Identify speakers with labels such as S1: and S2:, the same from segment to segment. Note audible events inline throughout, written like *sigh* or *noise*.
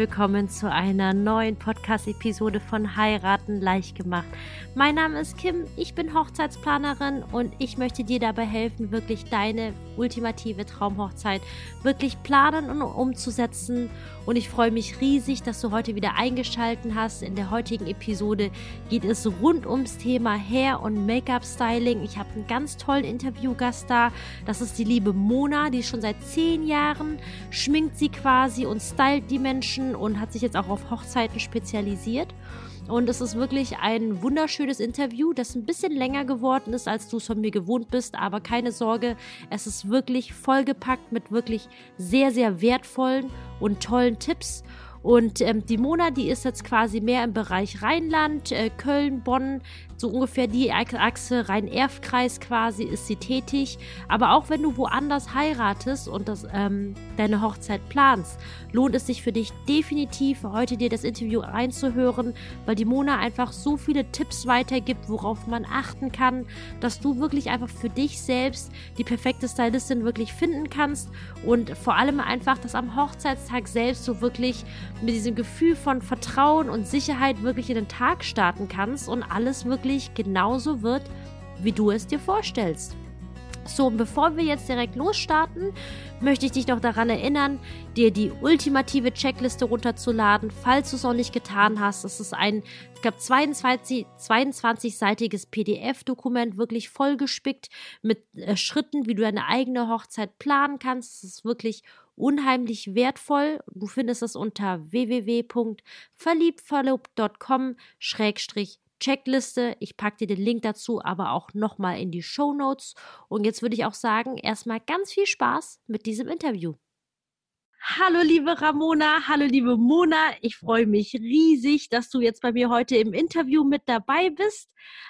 S1: willkommen zu einer neuen Podcast-Episode von Heiraten leicht gemacht. Mein Name ist Kim, ich bin Hochzeitsplanerin und ich möchte dir dabei helfen, wirklich deine ultimative Traumhochzeit wirklich planen und umzusetzen. Und ich freue mich riesig, dass du heute wieder eingeschaltet hast. In der heutigen Episode geht es rund ums Thema Hair- und Make-up-Styling. Ich habe einen ganz tollen Interviewgast da. Das ist die liebe Mona, die schon seit zehn Jahren schminkt sie quasi und stylt die Menschen und hat sich jetzt auch auf Hochzeiten spezialisiert. Und es ist wirklich ein wunderschönes Interview, das ein bisschen länger geworden ist, als du es von mir gewohnt bist. Aber keine Sorge, es ist wirklich vollgepackt mit wirklich sehr, sehr wertvollen und tollen Tipps. Und ähm, die Mona, die ist jetzt quasi mehr im Bereich Rheinland, äh, Köln, Bonn, so ungefähr die Achse Rhein-Erf-Kreis quasi ist sie tätig. Aber auch wenn du woanders heiratest und das, ähm, deine Hochzeit planst, lohnt es sich für dich definitiv, heute dir das Interview reinzuhören, weil die Mona einfach so viele Tipps weitergibt, worauf man achten kann, dass du wirklich einfach für dich selbst die perfekte Stylistin wirklich finden kannst und vor allem einfach, dass am Hochzeitstag selbst du wirklich mit diesem Gefühl von Vertrauen und Sicherheit wirklich in den Tag starten kannst und alles wirklich genauso wird, wie du es dir vorstellst. So, und bevor wir jetzt direkt losstarten, möchte ich dich noch daran erinnern, dir die ultimative Checkliste runterzuladen, falls du es noch nicht getan hast. Das ist ein, ich glaube, 22, 22-seitiges PDF-Dokument, wirklich vollgespickt mit äh, Schritten, wie du deine eigene Hochzeit planen kannst. Das ist wirklich unheimlich wertvoll. Du findest es unter www.verliebtverlobt.com Checkliste. Ich packe dir den Link dazu aber auch nochmal in die Show Notes. Und jetzt würde ich auch sagen, erstmal ganz viel Spaß mit diesem Interview. Hallo liebe Ramona, hallo liebe Mona. Ich freue mich riesig, dass du jetzt bei mir heute im Interview mit dabei bist.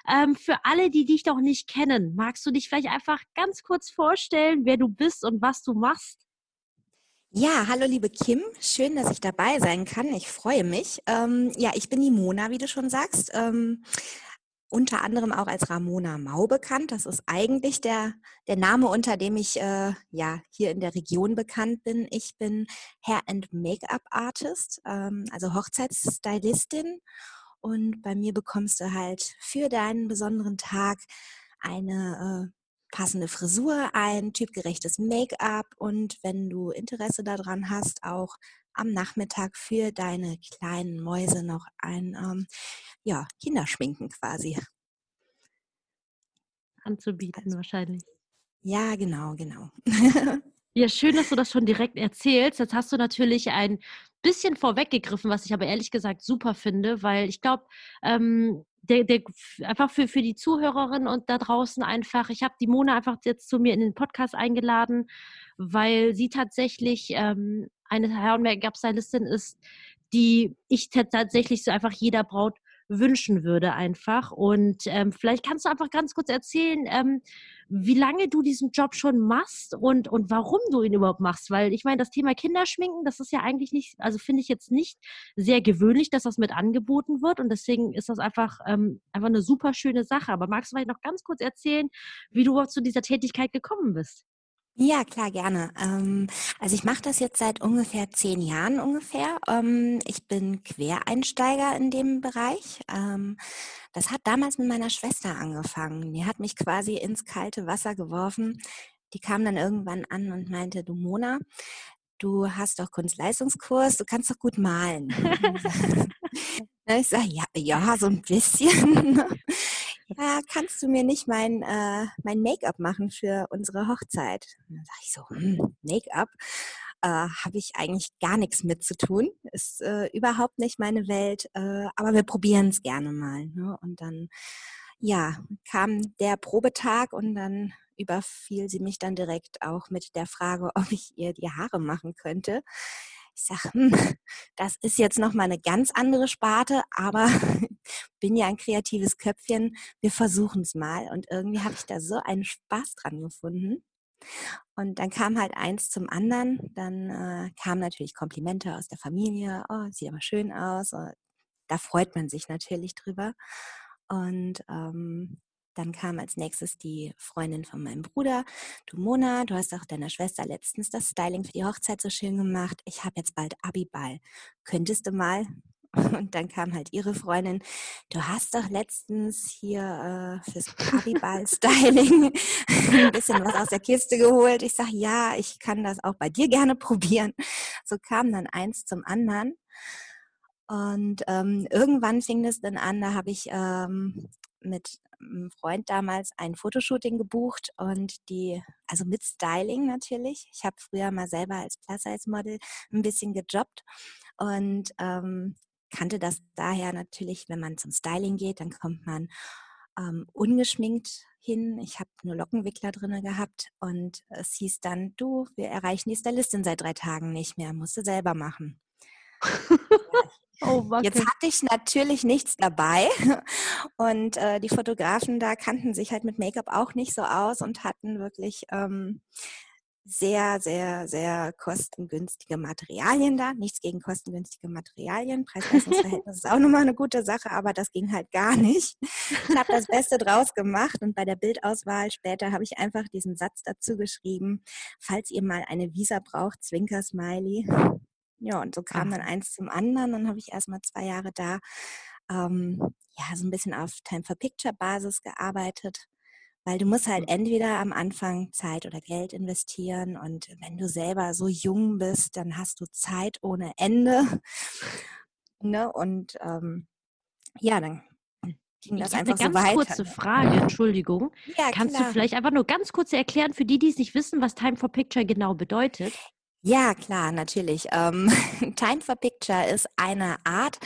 S1: Ähm, für alle, die dich noch nicht kennen, magst du dich vielleicht einfach ganz kurz vorstellen, wer du bist und was du machst?
S2: Ja, hallo liebe Kim, schön, dass ich dabei sein kann. Ich freue mich. Ähm, ja, ich bin die Mona, wie du schon sagst. Ähm, unter anderem auch als Ramona Mau bekannt. Das ist eigentlich der, der Name, unter dem ich äh, ja hier in der Region bekannt bin. Ich bin Hair and Make-up Artist, ähm, also Hochzeitsstylistin. Und bei mir bekommst du halt für deinen besonderen Tag eine äh, passende Frisur, ein typgerechtes Make-up und wenn du Interesse daran hast, auch am Nachmittag für deine kleinen Mäuse noch ein ähm, ja, Kinderschminken quasi.
S1: Anzubieten also, wahrscheinlich.
S2: Ja, genau, genau. *laughs*
S1: ja, schön, dass du das schon direkt erzählst. Jetzt hast du natürlich ein bisschen vorweggegriffen, was ich aber ehrlich gesagt super finde, weil ich glaube, ähm, der, der, einfach für, für die Zuhörerinnen und da draußen einfach, ich habe die Mona einfach jetzt zu mir in den Podcast eingeladen, weil sie tatsächlich ähm, eine Herr- und Make-up-Stylistin ist, die ich tatsächlich so einfach jeder Braut wünschen würde einfach. Und ähm, vielleicht kannst du einfach ganz kurz erzählen, ähm, wie lange du diesen Job schon machst und, und warum du ihn überhaupt machst. Weil ich meine, das Thema Kinderschminken, das ist ja eigentlich nicht, also finde ich jetzt nicht sehr gewöhnlich, dass das mit angeboten wird. Und deswegen ist das einfach, ähm, einfach eine super schöne Sache. Aber magst du vielleicht noch ganz kurz erzählen, wie du zu dieser Tätigkeit gekommen bist?
S2: Ja, klar, gerne. Ähm, also ich mache das jetzt seit ungefähr zehn Jahren ungefähr. Ähm, ich bin Quereinsteiger in dem Bereich. Ähm, das hat damals mit meiner Schwester angefangen. Die hat mich quasi ins kalte Wasser geworfen. Die kam dann irgendwann an und meinte, du Mona, du hast doch Kunstleistungskurs, du kannst doch gut malen. *laughs* *laughs* ich sage, ja, ja, so ein bisschen ja, kannst du mir nicht mein, äh, mein Make-up machen für unsere Hochzeit? Und dann sage ich so, hm, Make-up? Äh, habe ich eigentlich gar nichts mit zu tun. Ist äh, überhaupt nicht meine Welt, äh, aber wir probieren es gerne mal. Ne? Und dann, ja, kam der Probetag und dann überfiel sie mich dann direkt auch mit der Frage, *laughs* ob ich ihr die Haare machen könnte. Ich sage, hm, das ist jetzt nochmal eine ganz andere Sparte, aber *laughs* bin ja ein kreatives Köpfchen. Wir versuchen es mal. Und irgendwie habe ich da so einen Spaß dran gefunden. Und dann kam halt eins zum anderen. Dann äh, kamen natürlich Komplimente aus der Familie. Oh, sieht aber schön aus. Und da freut man sich natürlich drüber. Und ähm, dann kam als nächstes die Freundin von meinem Bruder. Du Mona, du hast auch deiner Schwester letztens das Styling für die Hochzeit so schön gemacht. Ich habe jetzt bald Abiball. Könntest du mal? *laughs* Und dann kam halt ihre Freundin, du hast doch letztens hier äh, fürs Abiball-Styling *laughs* ein bisschen was aus der Kiste geholt. Ich sage, ja, ich kann das auch bei dir gerne *laughs* probieren. So kam dann eins zum anderen. Und ähm, irgendwann fing es dann an, da habe ich ähm, mit einem Freund damals ein Fotoshooting gebucht und die, also mit Styling natürlich. Ich habe früher mal selber als Plus-Size-Model ein bisschen gejobbt und ähm, kannte das daher natürlich, wenn man zum Styling geht, dann kommt man ähm, ungeschminkt hin. Ich habe nur Lockenwickler drinne gehabt und es hieß dann, du, wir erreichen die Stylistin seit drei Tagen nicht mehr, musst du selber machen. *laughs* Oh. Jetzt hatte ich natürlich nichts dabei *laughs* und äh, die Fotografen da kannten sich halt mit Make-up auch nicht so aus und hatten wirklich ähm, sehr, sehr, sehr kostengünstige Materialien da. Nichts gegen kostengünstige Materialien. Preis-Leistungsverhältnis ist auch nochmal eine gute Sache, aber das ging halt gar nicht. Ich habe das Beste draus gemacht und bei der Bildauswahl später habe ich einfach diesen Satz dazu geschrieben, falls ihr mal eine Visa braucht, Zwinker Smiley. Ja, und so kam dann eins zum anderen. Dann habe ich erstmal zwei Jahre da ähm, ja, so ein bisschen auf Time-for-Picture-Basis gearbeitet, weil du musst halt mhm. entweder am Anfang Zeit oder Geld investieren und wenn du selber so jung bist, dann hast du Zeit ohne Ende. *laughs* ne? Und ähm, ja, dann ging das ich einfach
S1: eine ganz
S2: so
S1: kurze Frage, Entschuldigung. Ja, Kannst klar. du vielleicht einfach nur ganz kurz erklären für die, die es nicht wissen, was Time for Picture genau bedeutet?
S2: Ja, klar, natürlich. Ähm, *laughs* Time for Picture ist eine Art,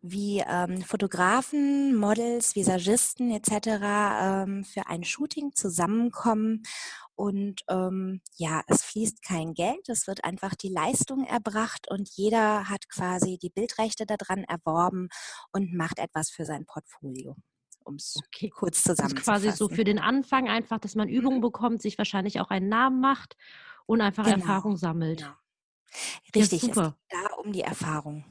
S2: wie ähm, Fotografen, Models, Visagisten etc. Ähm, für ein Shooting zusammenkommen. Und ähm, ja, es fließt kein Geld, es wird einfach die Leistung erbracht und jeder hat quasi die Bildrechte daran erworben und macht etwas für sein Portfolio um es okay. kurz zusammenzufassen.
S1: Das ist quasi so für den Anfang einfach, dass man Übungen mhm. bekommt, sich wahrscheinlich auch einen Namen macht und einfach genau. Erfahrung sammelt. Genau.
S2: Richtig, ja, es geht da um die Erfahrung.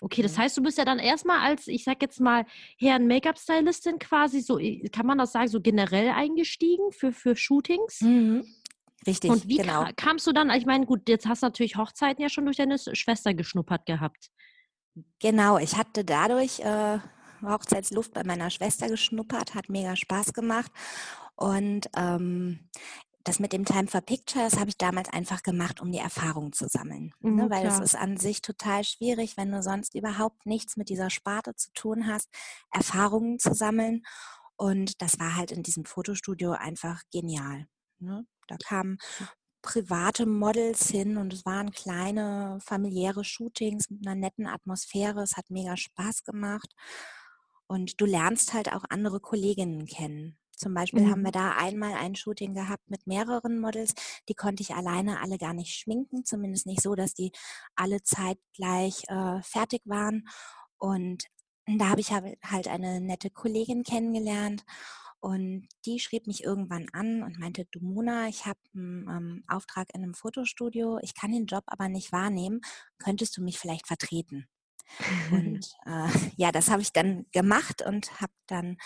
S1: Okay, das mhm. heißt, du bist ja dann erstmal als, ich sag jetzt mal, Herren Make-up-Stylistin quasi so, kann man das sagen, so generell eingestiegen für, für Shootings?
S2: Mhm. Richtig,
S1: Und wie genau. kamst du dann, ich meine, gut, jetzt hast du natürlich Hochzeiten ja schon durch deine Schwester geschnuppert gehabt.
S2: Genau, ich hatte dadurch äh, Hochzeitsluft bei meiner Schwester geschnuppert, hat mega Spaß gemacht. Und ähm, das mit dem Time for Pictures habe ich damals einfach gemacht, um die Erfahrung zu sammeln. Ne? Mhm, ne? Weil es ist an sich total schwierig, wenn du sonst überhaupt nichts mit dieser Sparte zu tun hast, Erfahrungen zu sammeln. Und das war halt in diesem Fotostudio einfach genial. Ne? Da kamen private Models hin und es waren kleine familiäre Shootings mit einer netten Atmosphäre. Es hat mega Spaß gemacht. Und du lernst halt auch andere Kolleginnen kennen. Zum Beispiel mhm. haben wir da einmal ein Shooting gehabt mit mehreren Models. Die konnte ich alleine alle gar nicht schminken, zumindest nicht so, dass die alle zeitgleich äh, fertig waren. Und da habe ich halt eine nette Kollegin kennengelernt. Und die schrieb mich irgendwann an und meinte, du Mona, ich habe einen ähm, Auftrag in einem Fotostudio, ich kann den Job aber nicht wahrnehmen, könntest du mich vielleicht vertreten? Und *laughs* äh, ja, das habe ich dann gemacht und habe dann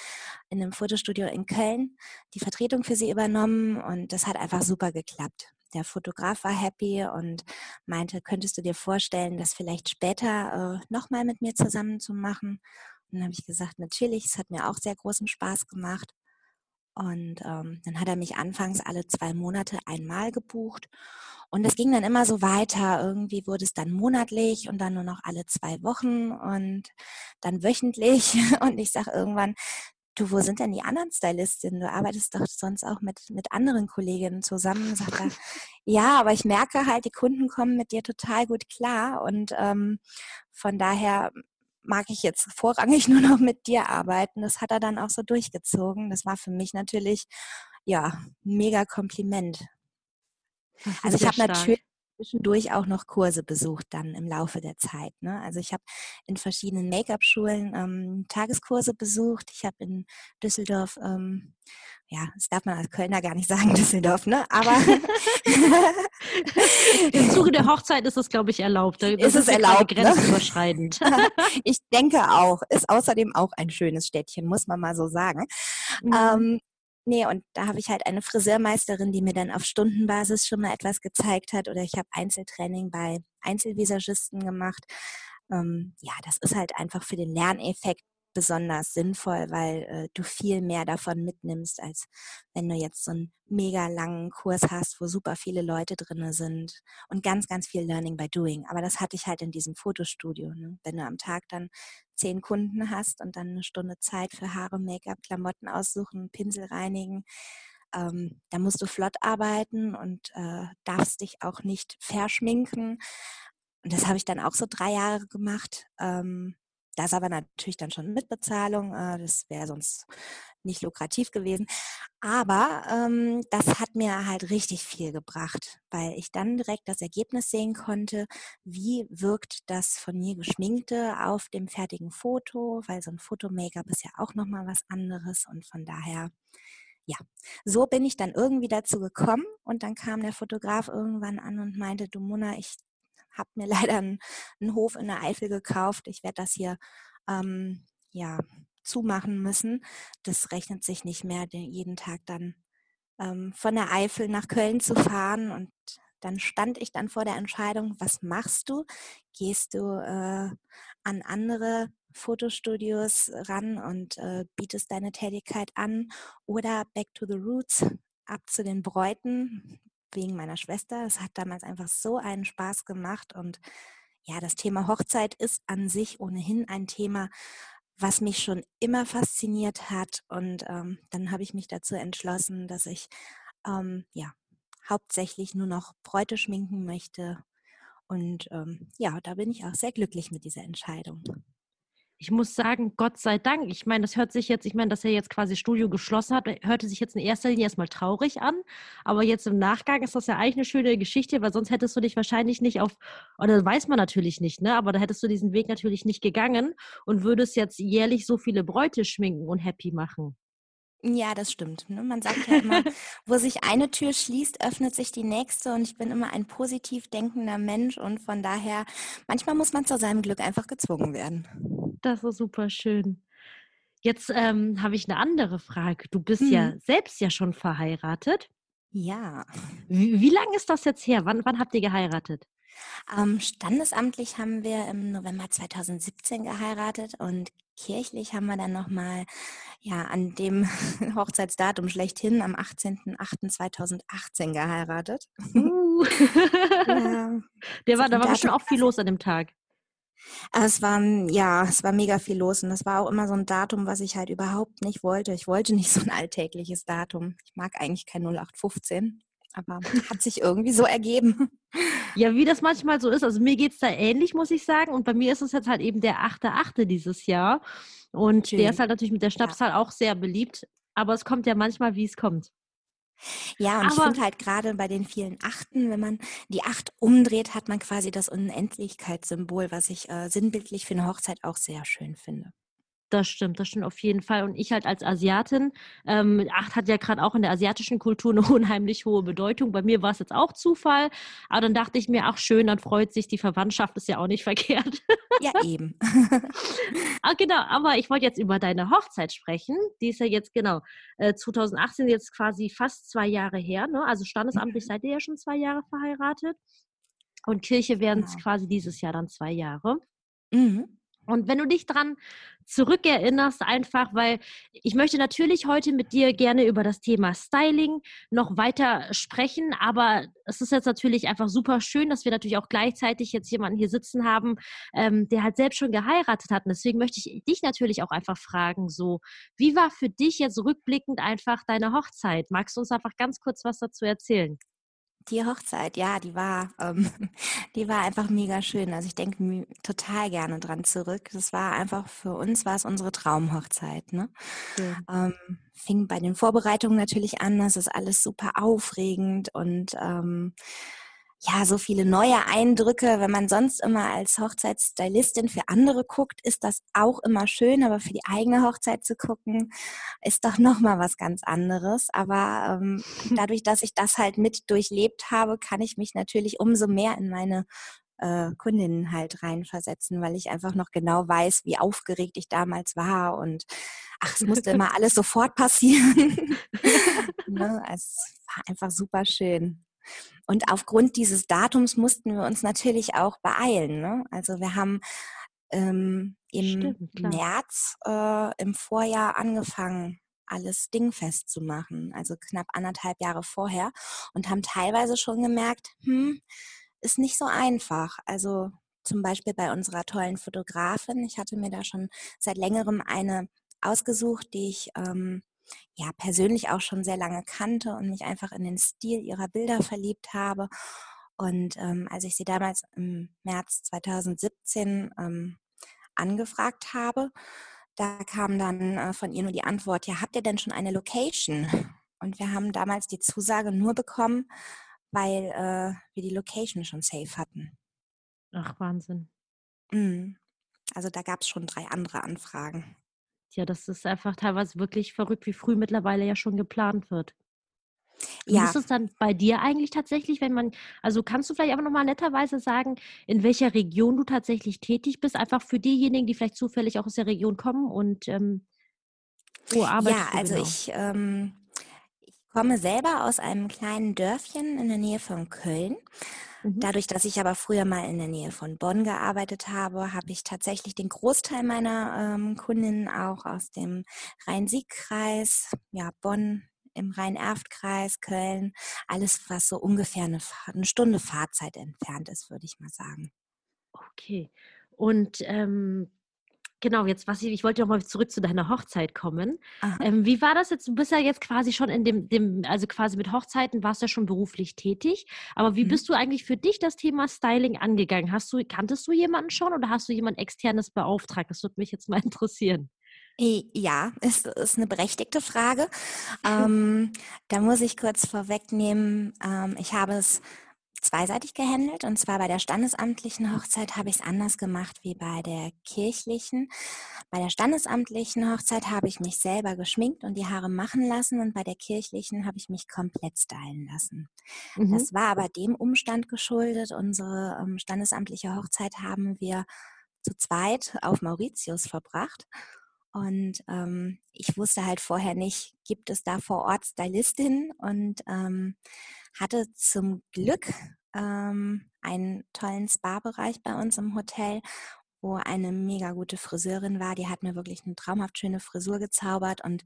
S2: in einem Fotostudio in Köln die Vertretung für sie übernommen und das hat einfach super geklappt. Der Fotograf war happy und meinte, könntest du dir vorstellen, das vielleicht später äh, nochmal mit mir zusammen zu machen? Und dann habe ich gesagt, natürlich, es hat mir auch sehr großen Spaß gemacht. Und ähm, dann hat er mich anfangs alle zwei Monate einmal gebucht. Und es ging dann immer so weiter. Irgendwie wurde es dann monatlich und dann nur noch alle zwei Wochen und dann wöchentlich. *laughs* Und ich sage irgendwann, du, wo sind denn die anderen Stylistinnen? Du arbeitest doch sonst auch mit, mit anderen Kolleginnen zusammen. Sagt er, *laughs* ja, aber ich merke halt, die Kunden kommen mit dir total gut klar. Und ähm, von daher mag ich jetzt vorrangig *laughs* nur noch mit dir arbeiten. Das hat er dann auch so durchgezogen. Das war für mich natürlich, ja, mega Kompliment. Also ich habe natürlich zwischendurch auch noch Kurse besucht dann im Laufe der Zeit. Ne? Also ich habe in verschiedenen Make-up-Schulen ähm, Tageskurse besucht. Ich habe in Düsseldorf, ähm, ja, das darf man als Kölner gar nicht *laughs* sagen, Düsseldorf, ne? Aber *laughs*
S1: im Zuge der Hochzeit ist es, glaube ich, erlaubt.
S2: Das ist es erlaubt, ne? grenzüberschreitend. *laughs* ich denke auch. Ist außerdem auch ein schönes Städtchen, muss man mal so sagen. Mhm. Ähm, nee, und da habe ich halt eine Friseurmeisterin, die mir dann auf Stundenbasis schon mal etwas gezeigt hat. Oder ich habe Einzeltraining bei Einzelvisagisten gemacht. Ähm, ja, das ist halt einfach für den Lerneffekt besonders sinnvoll, weil äh, du viel mehr davon mitnimmst, als wenn du jetzt so einen mega langen Kurs hast, wo super viele Leute drin sind und ganz, ganz viel Learning by Doing. Aber das hatte ich halt in diesem Fotostudio. Ne? Wenn du am Tag dann zehn Kunden hast und dann eine Stunde Zeit für Haare, Make-up, Klamotten aussuchen, Pinsel reinigen, ähm, da musst du flott arbeiten und äh, darfst dich auch nicht verschminken. Und das habe ich dann auch so drei Jahre gemacht. Ähm, das aber natürlich dann schon mit Bezahlung. Äh, das wäre sonst nicht lukrativ gewesen. Aber ähm, das hat mir halt richtig viel gebracht, weil ich dann direkt das Ergebnis sehen konnte, wie wirkt das von mir geschminkte auf dem fertigen Foto, weil so ein Foto-Make-up ist ja auch nochmal was anderes und von daher ja, so bin ich dann irgendwie dazu gekommen und dann kam der Fotograf irgendwann an und meinte, du Mona, ich habe mir *laughs* leider einen, einen, Hof in der Eifel gekauft. Ich werde das hier ähm, ja, zumachen müssen. Das rechnet sich nicht mehr, jeden Tag dann ähm, von der Eifel nach Köln zu fahren. Und dann stand ich dann vor der Entscheidung, was machst du? Gehst du äh, an andere Fotostudios ran und äh, bietest deine Tätigkeit an oder back to the roots, ab zu den Bräuten, wegen meiner Schwester. Es hat damals einfach so einen Spaß gemacht und ja, das Thema Hochzeit ist an sich ohnehin ein Thema, was mich schon immer fasziniert hat. Und ähm, dann habe ich mich dazu entschlossen, dass ich ähm, ja hauptsächlich nur noch Bräute schminken möchte. Und ähm, ja, da bin ich auch sehr glücklich mit dieser Entscheidung
S1: ich muss sagen, Gott sei Dank. Ich meine, das hört sich jetzt, ich meine, dass er jetzt quasi Studio geschlossen hat, hörte sich jetzt in erster Linie erstmal traurig an. Aber jetzt im Nachgang ist das ja eigentlich eine schöne Geschichte, weil sonst hättest du dich wahrscheinlich nicht auf, oder weiß man natürlich nicht, ne? Aber da hättest du diesen Weg natürlich nicht gegangen und würdest jetzt jährlich so viele Bräute schminken und happy machen.
S2: Ja, das stimmt. Ne? Man sagt ja immer, *laughs* wo sich eine Tür schließt, öffnet sich die nächste und ich bin immer ein positiv denkender Mensch und von daher, manchmal muss man zu seinem Glück einfach gezwungen werden.
S1: Das ist super schön. Jetzt ähm, habe ich eine andere Frage. Du bist hm. ja selbst ja schon verheiratet.
S2: Ja.
S1: Wie, wie lange ist das jetzt her? Wann, wann habt ihr geheiratet?
S2: Ähm, standesamtlich haben wir im November 2017 geheiratet und kirchlich haben wir dann nochmal ja, an dem *laughs* Hochzeitsdatum schlechthin am 18.08.2018 geheiratet. Uh. *laughs*
S1: ja. Der war, da war bestimmt auch viel los an dem Tag.
S2: Es war, ja, es war mega viel los und das war auch immer so ein Datum, was ich halt überhaupt nicht wollte. Ich wollte nicht so ein alltägliches Datum. Ich mag eigentlich kein 0815, aber hat sich irgendwie so ergeben.
S1: Ja, wie das manchmal so ist. Also mir geht es da ähnlich, muss ich sagen. Und bei mir ist es jetzt halt eben der 8.8. dieses Jahr. Und Schön. der ist halt natürlich mit der Schnapszahl ja. auch sehr beliebt. Aber es kommt ja manchmal, wie es kommt.
S2: Ja, und Aber, ich finde halt gerade bei den vielen Achten, wenn man die Acht umdreht, hat man quasi das Unendlichkeitssymbol, was ich äh, sinnbildlich für eine Hochzeit auch sehr schön finde.
S1: Das stimmt, das stimmt auf jeden Fall. Und ich halt als Asiatin, ähm, Acht hat ja gerade auch in der asiatischen Kultur *laughs* eine unheimlich hohe Bedeutung. Bei mir war es jetzt auch Zufall, aber dann dachte ich mir, ach schön, dann freut sich die Verwandtschaft, ist ja auch nicht *laughs* verkehrt.
S2: Ja, eben. *laughs*
S1: ah, genau, aber ich wollte jetzt über deine Hochzeit sprechen. Die ist ja jetzt genau äh, 2018 jetzt quasi fast zwei Jahre her. Ne? Also standesamtlich mhm. seid ihr ja schon zwei Jahre verheiratet. Und Kirche werden es genau. quasi dieses Jahr dann zwei Jahre. Mhm. Und wenn du dich dran zurückerinnerst, einfach, weil ich möchte natürlich heute mit dir gerne über das Thema Styling noch weiter sprechen, aber es ist jetzt natürlich einfach super schön, dass wir natürlich auch gleichzeitig jetzt jemanden hier sitzen haben, ähm, der halt selbst schon geheiratet hat. Und deswegen möchte ich dich natürlich auch einfach fragen, so, wie war für dich jetzt rückblickend einfach deine Hochzeit? Magst du uns einfach ganz kurz was dazu erzählen?
S2: Die Hochzeit, ja, die war, ähm, *laughs* die war einfach mega schön. Also ich denke total gerne dran zurück. Das war einfach für uns war es unsere Traumhochzeit. Ne? Ja. Ähm, fing bei den Vorbereitungen natürlich an. Das ist alles super aufregend und ähm, ja, so viele neue Eindrücke. Wenn man sonst immer als Hochzeitsstylistin für andere guckt, ist das auch immer schön, aber für die eigene Hochzeit zu gucken, ist doch nochmal was ganz anderes. Aber ähm, *laughs* dadurch, dass ich das halt mit durchlebt habe, kann ich mich natürlich umso mehr in meine äh, Kundinnen halt reinversetzen, weil ich einfach noch genau weiß, wie aufgeregt ich damals war und ach, es musste immer alles sofort passieren. *laughs* *laughs* ne? Es war einfach super schön. Und aufgrund dieses Datums mussten wir uns natürlich auch beeilen. Ne? Also wir haben ähm, im Stimmt, März äh, im Vorjahr angefangen, alles dingfest zu machen, also knapp anderthalb Jahre vorher und haben teilweise schon gemerkt, hm, ist nicht so einfach. Also zum Beispiel bei unserer tollen Fotografin. Ich hatte mir da schon seit längerem eine ausgesucht, die ich ähm, ja persönlich auch schon sehr lange kannte und mich einfach in den Stil ihrer Bilder verliebt habe. Und ähm, als ich sie damals im März 2017 ähm, angefragt habe, da kam dann äh, von ihr nur die Antwort, ja, habt ihr denn schon eine Location? Und wir haben damals die Zusage nur bekommen, weil äh, wir die Location schon safe hatten.
S1: Ach, Wahnsinn.
S2: Mhm. Also da gab es schon drei andere Anfragen.
S1: Ja, das ist einfach teilweise wirklich verrückt, wie früh mittlerweile ja schon geplant wird. Wie ja. ist es dann bei dir eigentlich tatsächlich, wenn man, also kannst du vielleicht einfach nochmal netterweise sagen, in welcher Region du tatsächlich tätig bist, einfach für diejenigen, die vielleicht zufällig auch aus der Region kommen und ähm,
S2: wo arbeitest ja, du? Ja, also genau? ich, ähm, ich komme selber aus einem kleinen Dörfchen in der Nähe von Köln. Mhm. Dadurch, dass ich aber früher mal in der Nähe von Bonn gearbeitet habe, habe ich tatsächlich den Großteil meiner ähm, Kundinnen auch aus dem Rhein-Sieg-Kreis, ja, Bonn, im Rhein-Erft-Kreis, Köln, alles, was so ungefähr eine, eine, Stunde Fahrzeit entfernt ist, würde ich mal sagen.
S1: Okay. Und ähm, genau, jetzt was ich, ich wollte noch mal zurück zu deiner Hochzeit kommen. Ähm, wie war das jetzt? Du bist ja jetzt quasi schon in dem, dem, also quasi mit Hochzeiten warst du ja schon beruflich tätig. Aber wie mhm. bist du eigentlich für dich das Thema Styling angegangen? Hast du, kanntest du jemanden schon oder hast du jemand externes beauftragt? Das würde mich jetzt mal *laughs* interessieren.
S2: Ja, ist, ist eine berechtigte Frage. *laughs* ähm, da muss ich kurz vorwegnehmen, ähm, ich habe es zweiseitig gehandelt und zwar bei der standesamtlichen Hochzeit habe ich es anders gemacht wie bei der kirchlichen. Bei der standesamtlichen Hochzeit habe ich mich selber geschminkt und die Haare machen lassen und bei der kirchlichen habe ich mich komplett stylen lassen. Mhm. Das war aber dem Umstand geschuldet. Unsere ähm, standesamtliche Hochzeit haben wir zu zweit auf Mauritius verbracht und ähm, ich wusste halt vorher nicht, gibt es da vor Ort Stylistinnen und ähm, hatte zum Glück ähm, einen tollen Spa-Bereich bei uns im Hotel, wo eine mega gute Friseurin war. Die hat mir wirklich eine traumhaft schöne Frisur gezaubert und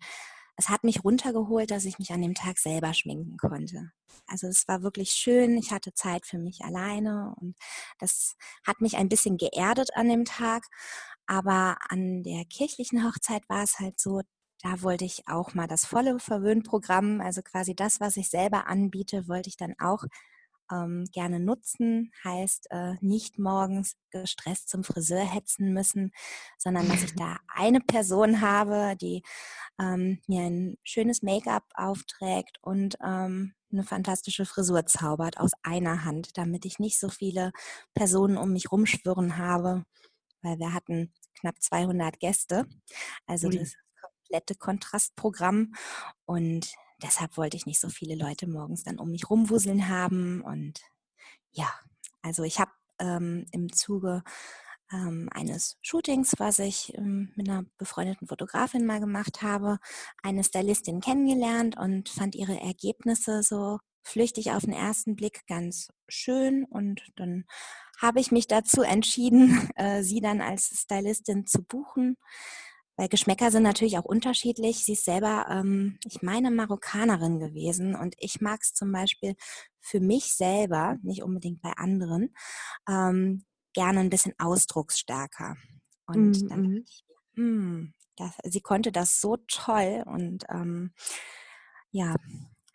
S2: es hat mich runtergeholt, dass ich mich an dem Tag selber schminken konnte. Also es war wirklich schön. Ich hatte Zeit für mich alleine und das hat mich ein bisschen geerdet an dem Tag. Aber an der kirchlichen Hochzeit war es halt so, da wollte ich auch mal das volle Verwöhnprogramm, also quasi das, was ich selber anbiete, wollte ich dann auch ähm, gerne nutzen. Heißt, äh, nicht morgens gestresst zum Friseur hetzen müssen, sondern dass ich *laughs* da eine Person habe, die ähm, mir ein schönes Make-up aufträgt und ähm, eine fantastische Frisur zaubert aus einer Hand, damit ich nicht so viele Personen um mich rumschwirren habe weil wir hatten knapp 200 Gäste. Also das komplette Kontrastprogramm. Und deshalb wollte ich nicht so viele Leute morgens dann um mich rumwuseln haben. Und ja, also ich habe ähm, im Zuge ähm, eines Shootings, was ich ähm, mit einer befreundeten Fotografin mal gemacht habe, eine Stylistin kennengelernt und fand ihre Ergebnisse so flüchtig auf den ersten Blick ganz schön und dann habe ich mich dazu entschieden, *laughs* äh, sie dann als Stylistin zu buchen. Weil Geschmäcker sind natürlich auch unterschiedlich. Sie ist selber, ähm, ich meine, Marokkanerin gewesen und ich mag es zum Beispiel für mich selber, nicht unbedingt bei anderen, ähm, gerne ein bisschen ausdrucksstärker. Und mm, dann dachte ich, mm, das, sie konnte das so toll und ähm, ja,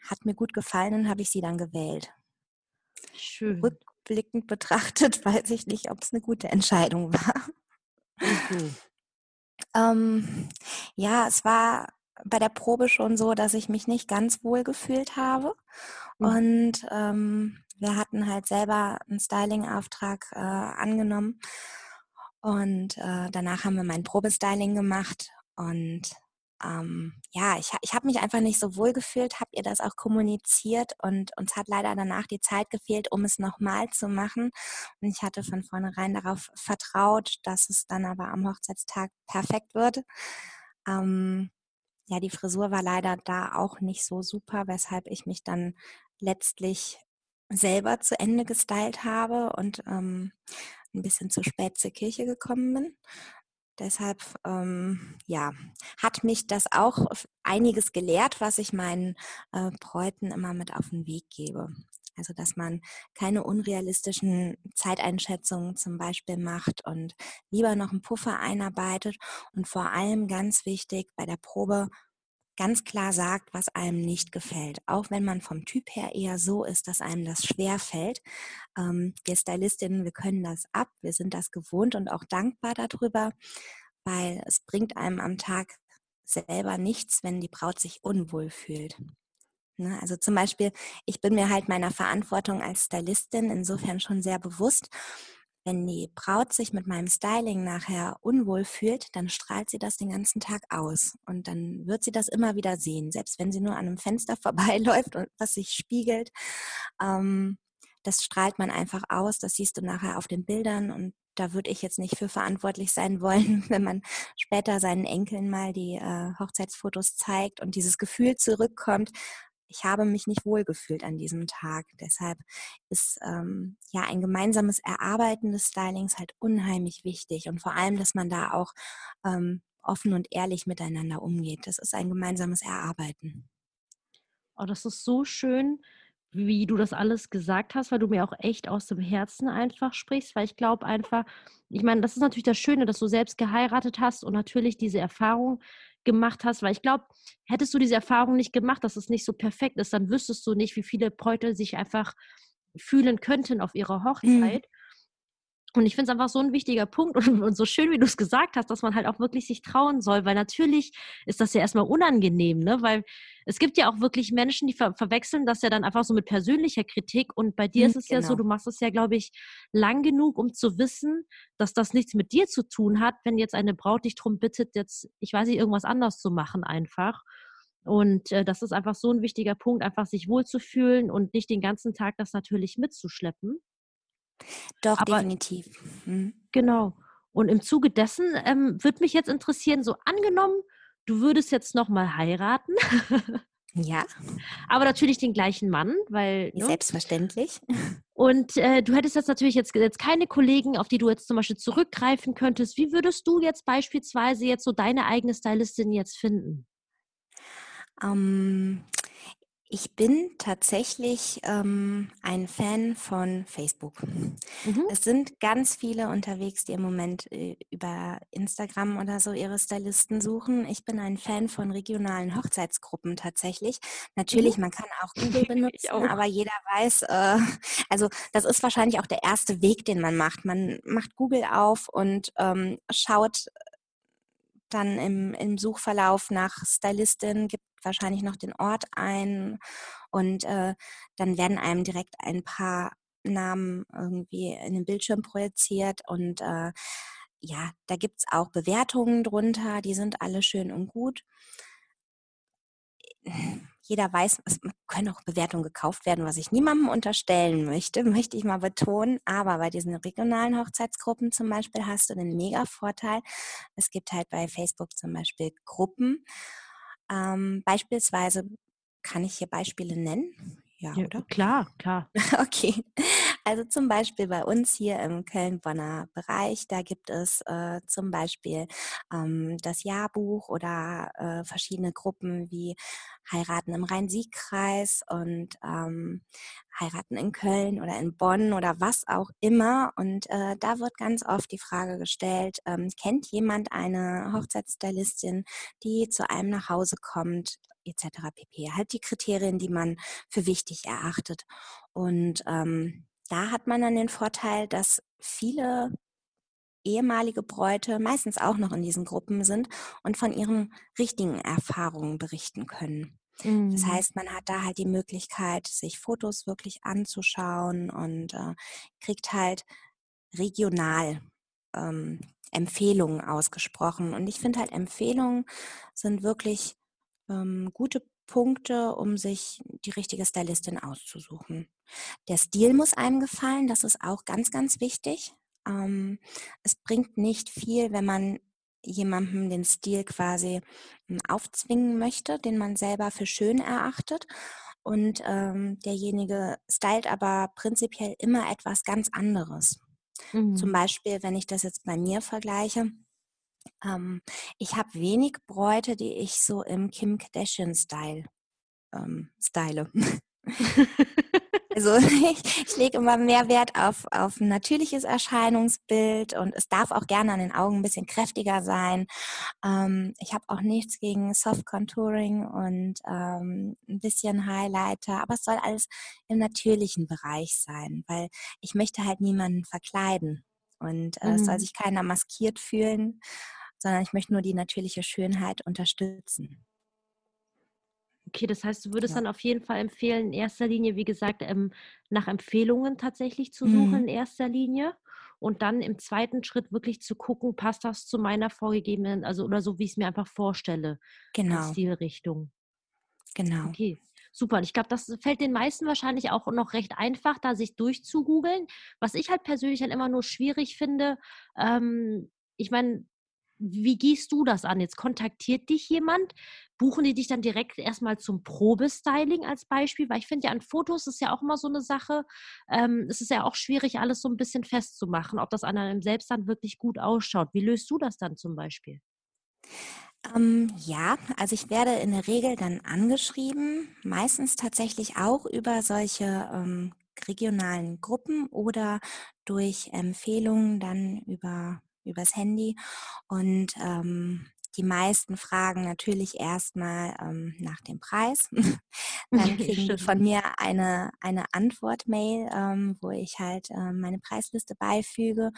S2: hat mir gut gefallen und habe ich sie dann gewählt.
S1: Schön.
S2: Rückblickend betrachtet *laughs* weiß ich nicht, ob es eine gute Entscheidung war. Mhm. Ähm, ja, es war bei der Probe schon so, dass ich mich nicht ganz wohl gefühlt habe. Mhm. Und ähm, wir hatten halt selber einen Styling-Auftrag äh, angenommen. Und äh, danach haben wir mein Probestyling gemacht. Und ähm, ja, ich, ich habe mich einfach nicht so wohl gefühlt, habe ihr das auch kommuniziert und uns hat leider danach die Zeit gefehlt, um es nochmal zu machen. Und ich hatte von vornherein darauf vertraut, dass es dann aber am Hochzeitstag perfekt wird. Ähm, ja, die Frisur war leider da auch nicht so super, weshalb ich mich dann letztlich selber zu Ende gestylt habe und ähm, ein bisschen zu spät zur Kirche gekommen bin. Deshalb, ähm, ja, hat mich das auch einiges gelehrt, was ich meinen äh, Bräuten immer mit auf den Weg gebe. Also, dass man keine unrealistischen Zeiteinschätzungen zum Beispiel macht und lieber noch einen Puffer einarbeitet und vor allem ganz wichtig bei der Probe ganz klar sagt, was einem nicht gefällt. Auch wenn man vom Typ her eher so ist, dass einem das schwer fällt. Ähm, wir Stylistinnen, wir können das ab, wir sind das gewohnt und auch dankbar darüber, weil es bringt einem am Tag selber nichts, wenn die Braut sich unwohl fühlt. Ne? Also zum Beispiel, ich bin mir halt meiner Verantwortung als Stylistin insofern schon sehr bewusst wenn die Braut sich mit meinem Styling nachher unwohl fühlt, dann strahlt sie das den ganzen Tag aus. Und dann wird sie das immer wieder sehen, selbst wenn sie nur an einem Fenster *laughs* vorbeiläuft und was sich spiegelt. Ähm, das strahlt man einfach aus, das siehst du nachher auf den Bildern und da würde ich jetzt nicht für verantwortlich sein wollen, *laughs* wenn man später seinen Enkeln mal die äh, Hochzeitsfotos zeigt und dieses Gefühl zurückkommt, ich habe mich nicht wohlgefühlt an diesem Tag. Deshalb ist ähm, ja ein gemeinsames Erarbeiten des Stylings halt unheimlich wichtig und vor allem, dass man da auch ähm, offen und ehrlich miteinander umgeht. Das ist ein gemeinsames Erarbeiten.
S1: Oh, das ist so schön, wie du das alles gesagt hast, weil du mir auch echt aus dem Herzen einfach sprichst, weil ich glaube einfach, ich meine, das ist natürlich das Schöne, dass du selbst geheiratet hast und natürlich diese Erfahrung gemacht hast, weil ich glaube, hättest du diese Erfahrung nicht gemacht, dass es nicht so perfekt ist, dann wüsstest du nicht, wie viele Bräute sich einfach fühlen könnten auf ihrer mhm. Hochzeit. Mhm. Und ich finde es einfach so ein wichtiger Punkt und, und so schön, wie du es gesagt hast, dass man halt auch wirklich sich trauen soll, weil natürlich ist das ja erstmal unangenehm, ne? Weil es gibt ja auch wirklich Menschen, die ver verwechseln das ja dann einfach so mit persönlicher Kritik. Und bei dir mhm, ist es genau. ja so, genau. du machst es ja, glaube ich, lang genug, um zu wissen, dass das nichts mit dir zu tun hat, wenn jetzt eine Braut dich darum bittet, jetzt, ich weiß nicht, irgendwas anders zu machen einfach. Und äh, das ist einfach so ein wichtiger Punkt, einfach sich wohlzufühlen und nicht den ganzen Tag das natürlich mitzuschleppen.
S2: Doch, Aber, definitiv.
S1: Mhm. Genau. Und im Zuge dessen ähm, würde mich jetzt interessieren, so angenommen, du würdest jetzt nochmal heiraten. *laughs*
S2: ja.
S1: Aber natürlich den gleichen Mann, weil.
S2: Ne? Selbstverständlich.
S1: Und äh, du hättest jetzt natürlich jetzt, jetzt keine Kollegen, auf die du jetzt zum Beispiel zurückgreifen könntest. Wie würdest du jetzt beispielsweise jetzt so deine eigene Stylistin jetzt finden?
S2: Ähm, ich bin tatsächlich ähm, ein Fan von Facebook. Mhm. Es sind ganz viele unterwegs, die im Moment äh, über Instagram oder so ihre Stylisten suchen. Ich bin ein Fan von regionalen Hochzeitsgruppen tatsächlich. Natürlich, mhm. man kann auch *laughs* Google benutzen, auch. aber jeder weiß, äh, also das ist wahrscheinlich auch der erste Weg, den man macht. Man macht Google auf und ähm, schaut dann im, im Suchverlauf nach Stylistin, gibt wahrscheinlich noch den Ort ein und äh, dann werden einem direkt ein paar Namen irgendwie in den Bildschirm projiziert und äh, ja, da gibt es auch Bewertungen drunter, die sind alle schön und gut. Jeder weiß, es können auch Bewertungen gekauft werden, was ich niemandem unterstellen möchte, *laughs* möchte ich mal betonen. Aber bei diesen regionalen Hochzeitsgruppen zum Beispiel hast du den mega Vorteil. Es gibt halt bei Facebook zum Beispiel Gruppen ähm, beispielsweise kann ich hier Beispiele nennen?
S1: Ja, ja, oder? Klar, klar. *laughs*
S2: Okay. Also zum Beispiel bei uns hier im Köln-Bonner Bereich, da gibt es äh, zum Beispiel ähm, das Jahrbuch oder äh, verschiedene Gruppen wie Heiraten im Rhein-Sieg-Kreis und ähm, Heiraten in Köln oder in Bonn oder was auch immer. Und äh, da wird ganz oft die Frage gestellt, ähm, kennt jemand eine Hochzeitsstylistin, die zu einem nach Hause kommt, etc. pp. Halt die Kriterien, die man für wichtig erachtet. Und ähm, da hat man dann den Vorteil, dass viele ehemalige Bräute meistens auch noch in diesen Gruppen sind und von ihren richtigen Erfahrungen berichten können. Mhm. Das heißt, man hat da halt die Möglichkeit, sich Fotos wirklich anzuschauen und äh, kriegt halt regional ähm, Empfehlungen ausgesprochen. Und ich finde halt, Empfehlungen sind wirklich ähm, gute Punkte, um sich die richtige Stylistin auszusuchen. Der Stil muss einem gefallen, das ist auch ganz, ganz wichtig. Ähm, es bringt nicht viel, wenn man jemandem den Stil quasi hm, aufzwingen möchte, den man selber für schön erachtet. Und ähm, derjenige stylt aber prinzipiell immer etwas ganz anderes. Mhm. Zum Beispiel, wenn ich das jetzt bei mir vergleiche, ähm, ich habe wenig Bräute, die ich so im Kim Kardashian-Style ähm, style. *laughs* Also ich, *laughs* ich lege immer mehr Wert auf, auf ein natürliches Erscheinungsbild und es darf auch gerne an den Augen ein bisschen kräftiger sein. Ähm, ich habe auch nichts gegen Soft Contouring und ähm, ein bisschen Highlighter, aber es soll alles im natürlichen Bereich sein, weil ich möchte halt niemanden verkleiden und äh, mhm. es soll sich keiner maskiert fühlen, sondern ich möchte nur die natürliche Schönheit unterstützen.
S1: Okay, das heißt, du würdest ja. dann auf jeden Fall empfehlen, in erster Linie, wie gesagt, ähm, nach Empfehlungen tatsächlich zu suchen, mhm. in erster Linie. Und dann im zweiten Schritt wirklich zu gucken, passt das zu meiner vorgegebenen, also oder so, wie ich es mir einfach vorstelle. Genau. Stilrichtung.
S2: Genau.
S1: Okay. Super. Und ich glaube, das fällt den meisten wahrscheinlich auch noch recht einfach, da sich durchzugoogeln. Was ich halt persönlich halt immer nur schwierig finde, ähm, ich meine, wie gehst du das an? Jetzt kontaktiert dich jemand, buchen die dich dann direkt erstmal zum Probestyling als Beispiel? Weil ich finde ja an Fotos ist ja auch immer so eine Sache. Ähm, es ist ja auch schwierig, alles so ein bisschen festzumachen, ob das an einem selbst dann wirklich gut ausschaut. Wie löst du das dann zum Beispiel?
S2: Ähm, ja, also ich werde in der Regel dann angeschrieben, meistens tatsächlich auch über solche ähm, regionalen Gruppen oder durch Empfehlungen dann über übers Handy. Und ähm, die meisten fragen natürlich erstmal ähm, nach dem Preis. *laughs* Dann *laughs* kriegen die von mir eine, eine Antwort-Mail, ähm, wo ich halt ähm, meine Preisliste beifüge.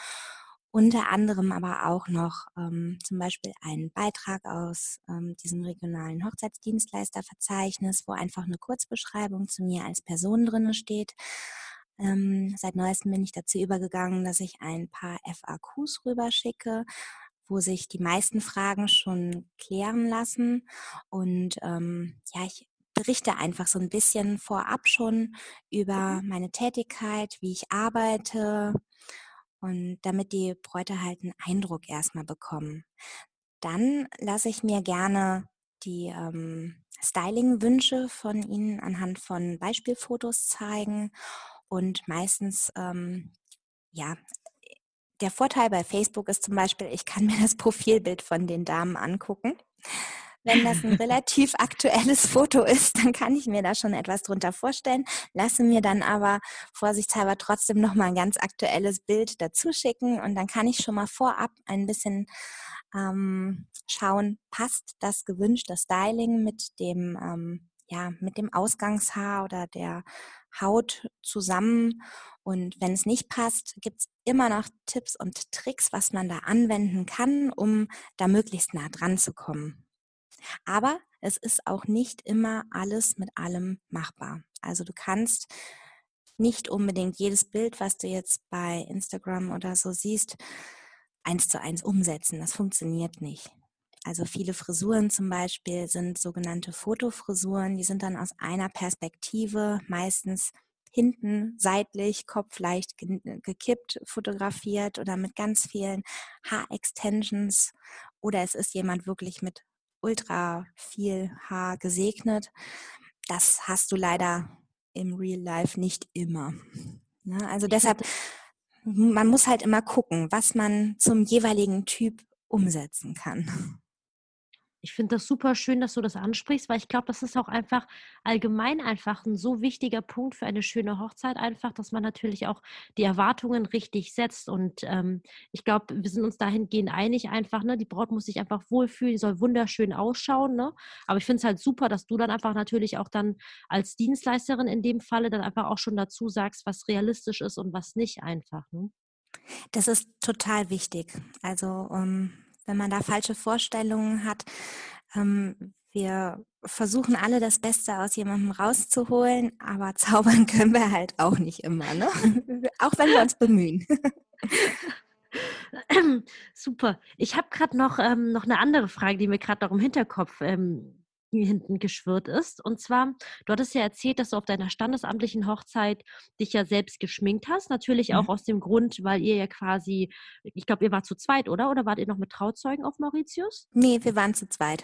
S2: Unter anderem aber auch noch ähm, zum Beispiel einen Beitrag aus ähm, diesem regionalen Hochzeitsdienstleisterverzeichnis, wo einfach eine Kurzbeschreibung zu mir als Person drinne steht. Ähm, seit neuestem bin ich dazu übergegangen, dass ich ein paar FAQs rüberschicke, wo sich die meisten Fragen schon klären lassen. Und ähm, ja, ich berichte einfach so ein bisschen vorab schon über mhm. meine Tätigkeit, wie ich arbeite und damit die Bräute halt einen Eindruck erstmal bekommen. Dann lasse ich mir gerne die ähm, Styling-Wünsche von Ihnen anhand von Beispielfotos zeigen und meistens, ähm, ja, der Vorteil bei Facebook ist zum Beispiel, ich kann mir das Profilbild von den Damen angucken. Wenn das ein relativ aktuelles *laughs* Foto ist, dann kann ich mir da schon etwas drunter vorstellen, lasse mir dann aber vorsichtshalber trotzdem nochmal ein ganz aktuelles Bild dazu schicken und dann kann ich schon mal vorab ein bisschen ähm, schauen, passt das gewünschte Styling mit dem ähm, ja, mit dem Ausgangshaar oder der Haut zusammen. Und wenn es nicht passt, gibt es immer noch Tipps und Tricks, was man da anwenden kann, um da möglichst nah dran zu kommen. Aber es ist auch nicht immer alles mit allem machbar. Also du kannst nicht unbedingt jedes Bild, was du jetzt bei Instagram oder so siehst, eins zu eins umsetzen. Das funktioniert nicht. Also viele Frisuren zum Beispiel sind sogenannte Fotofrisuren. Die sind dann aus einer Perspektive, meistens hinten seitlich, Kopf leicht gekippt, fotografiert oder mit ganz vielen Haarextensions. Oder es ist jemand wirklich mit ultra viel Haar gesegnet. Das hast du leider im Real Life nicht immer. Ne? Also deshalb, man muss halt immer gucken, was man zum jeweiligen Typ umsetzen kann.
S1: Ich finde das super schön, dass du das ansprichst, weil ich glaube, das ist auch einfach allgemein einfach ein so wichtiger Punkt für eine schöne Hochzeit, einfach, dass man natürlich auch die Erwartungen richtig setzt. Und ähm, ich glaube, wir sind uns dahingehend einig, einfach, ne, die Braut muss sich einfach wohlfühlen, die soll wunderschön ausschauen. Ne? Aber ich finde es halt super, dass du dann einfach natürlich auch dann als Dienstleisterin in dem Falle dann einfach auch schon dazu sagst, was realistisch ist und was nicht einfach. Ne?
S2: Das ist total wichtig. Also um, ähm, wenn man da falsche Vorstellungen hat. Ähm, wir versuchen alle das Beste aus jemandem rauszuholen, aber *laughs* zaubern können wir halt auch nicht immer, ne? *laughs* auch wenn wir uns bemühen. *laughs*
S1: Super. Ich habe gerade noch, ähm, noch eine andere Frage, die mir gerade noch im Hinterkopf ähm, hinten geschwirrt ist. Und zwar, du hattest ja erzählt, dass du auf deiner standesamtlichen Hochzeit dich ja selbst geschminkt hast. Natürlich auch mhm. aus dem Grund, weil ihr ja quasi, ich glaube, ihr wart zu zweit, oder? Oder wart ihr noch mit Trauzeugen auf Mauritius?
S2: Nee, wir waren zu zweit.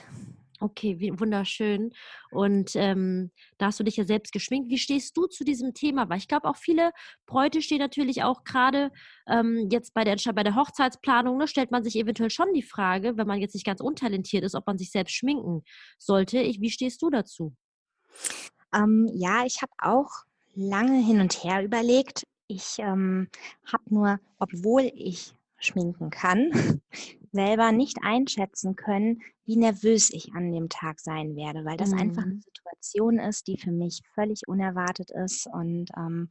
S1: Okay, wie, wunderschön. Und ähm, da hast du dich ja selbst geschminkt. Wie stehst du zu diesem Thema? Weil ich glaube, auch viele Bräute stehen natürlich auch gerade ähm, jetzt bei der, bei der Hochzeitsplanung, ne, stellt man sich eventuell schon die Frage, wenn man jetzt nicht ganz untalentiert ist, ob man sich selbst schminken sollte. Ich, wie stehst du dazu?
S2: Ähm, ja, ich habe auch lange hin und her überlegt. Ich ähm, habe nur, obwohl ich schminken kann, *laughs* selber nicht einschätzen können, wie nervös ich an dem Tag sein werde, weil das mhm. einfach eine Situation ist, die für mich völlig unerwartet ist. Und ähm,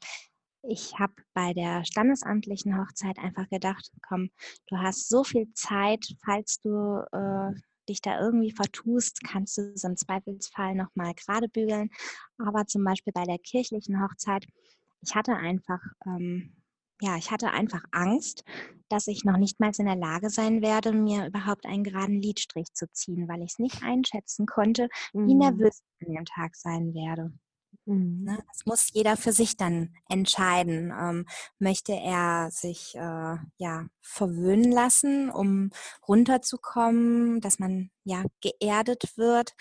S2: ich habe bei der standesamtlichen Hochzeit einfach gedacht, komm, du hast so viel Zeit, falls du äh, dich da irgendwie vertust, kannst du es im Zweifelsfall nochmal gerade bügeln. Aber zum Beispiel bei der kirchlichen Hochzeit, ich hatte einfach ähm, ja, ich hatte einfach Angst, dass ich noch nicht mal in der Lage sein werde, mir überhaupt einen geraden Lidstrich zu ziehen, weil ich es nicht einschätzen konnte, wie mhm. nervös ich an dem Tag sein werde. Mhm. Ne, das muss jeder für sich dann entscheiden. Ähm, möchte er sich äh, ja verwöhnen lassen, um runterzukommen, dass man ja geerdet wird?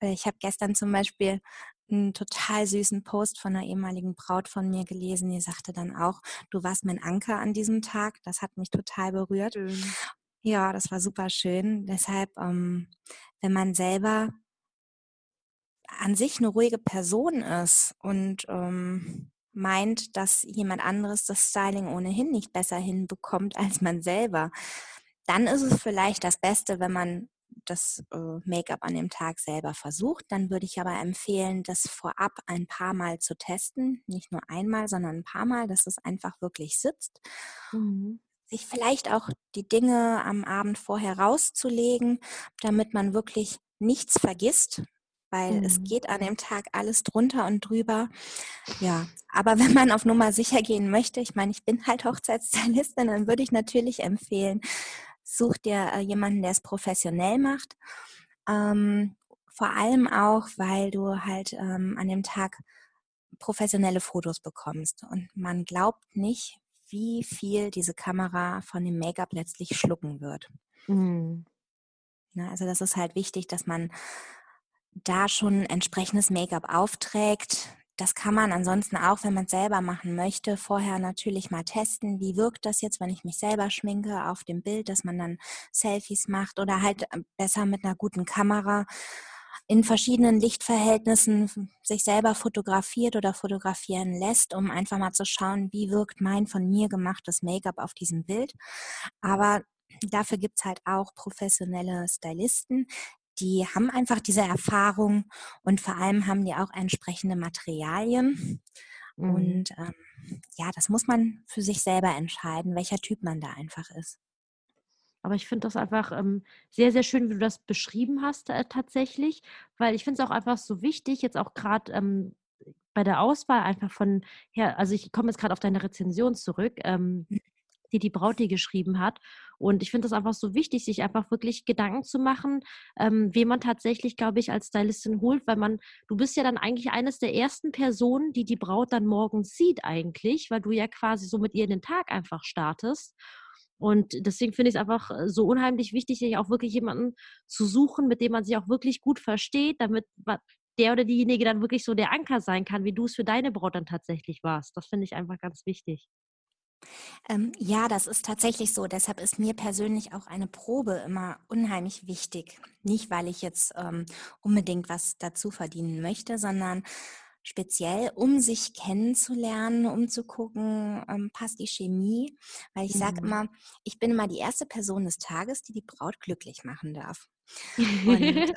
S2: Ich habe gestern zum Beispiel einen total süßen Post von einer ehemaligen Braut von mir gelesen. Die sagte dann auch, du warst mein Anker an diesem Tag. Das hat mich total berührt. Schön. Ja, das war super schön. Deshalb, ähm, wenn man selber an sich eine ruhige Person ist und ähm, meint, dass jemand anderes das Styling ohnehin nicht besser hinbekommt als man selber, dann ist es vielleicht das Beste, wenn man das äh, Make-up an dem Tag selber versucht. Dann würde ich aber empfehlen, das vorab ein paar Mal zu testen. Nicht nur einmal, sondern ein paar Mal, dass es einfach wirklich sitzt. Mhm. Sich vielleicht auch die Dinge am Abend vorher rauszulegen, damit man wirklich nichts vergisst, weil mhm. es geht an dem Tag alles drunter und drüber. Ja, aber *laughs* wenn man auf Nummer sicher gehen möchte, ich meine, ich bin halt Hochzeitsstylistin, dann würde ich natürlich empfehlen, such dir äh, jemanden, der es professionell macht. Ähm, vor allem auch, weil du halt ähm, an dem Tag professionelle Fotos bekommst. Und man glaubt nicht, wie viel diese Kamera von dem Make-up letztlich schlucken wird. Mhm. Na, also das ist halt wichtig, dass man da schon entsprechendes Make-up aufträgt, das kann man ansonsten auch, wenn man es selber machen möchte, vorher natürlich mal testen. Wie wirkt das jetzt, wenn ich mich selber schminke auf dem Bild, dass man dann Selfies macht oder halt äh, besser mit einer guten Kamera in verschiedenen Lichtverhältnissen sich selber fotografiert oder fotografieren lässt, um einfach mal zu schauen, wie wirkt mein von mir gemachtes Make-up auf diesem Bild. Aber dafür gibt es halt auch professionelle Stylisten, die haben einfach diese Erfahrung und vor allem haben die auch entsprechende Materialien. Mhm. Und ähm, ja, das muss man für sich selber entscheiden, welcher Typ man da einfach ist.
S1: Aber ich finde das einfach ähm, sehr, sehr schön, wie du das beschrieben hast äh, tatsächlich, weil ich finde es auch einfach so wichtig, jetzt auch gerade ähm, bei der Auswahl einfach von her, also ich komme jetzt gerade auf deine Rezension zurück. Ähm, mhm die die Braut dir geschrieben hat. Und ich finde das einfach so wichtig, sich einfach wirklich Gedanken zu machen, ähm, wen man tatsächlich, glaube ich, als Stylistin holt, weil man, du bist ja dann eigentlich eines der ersten Personen, die die Braut dann morgens sieht eigentlich, weil du ja quasi so mit ihr in den Tag einfach startest. Und deswegen finde ich es einfach äh, so unheimlich wichtig, sich auch wirklich jemanden zu suchen, mit dem man sich auch wirklich gut versteht, damit der oder diejenige dann wirklich so der Anker sein kann, wie du es für deine Braut dann tatsächlich warst. Das finde ich einfach ganz wichtig.
S2: Ähm, ja, das ist tatsächlich so. Deshalb ist mir persönlich auch eine Probe immer unheimlich wichtig. Nicht, weil ich jetzt ähm, unbedingt was dazu verdienen möchte, sondern speziell, um sich kennenzulernen, um zu gucken, ähm, passt die Chemie. Weil ich sage mhm. immer, ich bin immer die erste Person des Tages, die die Braut glücklich machen darf. Und *laughs*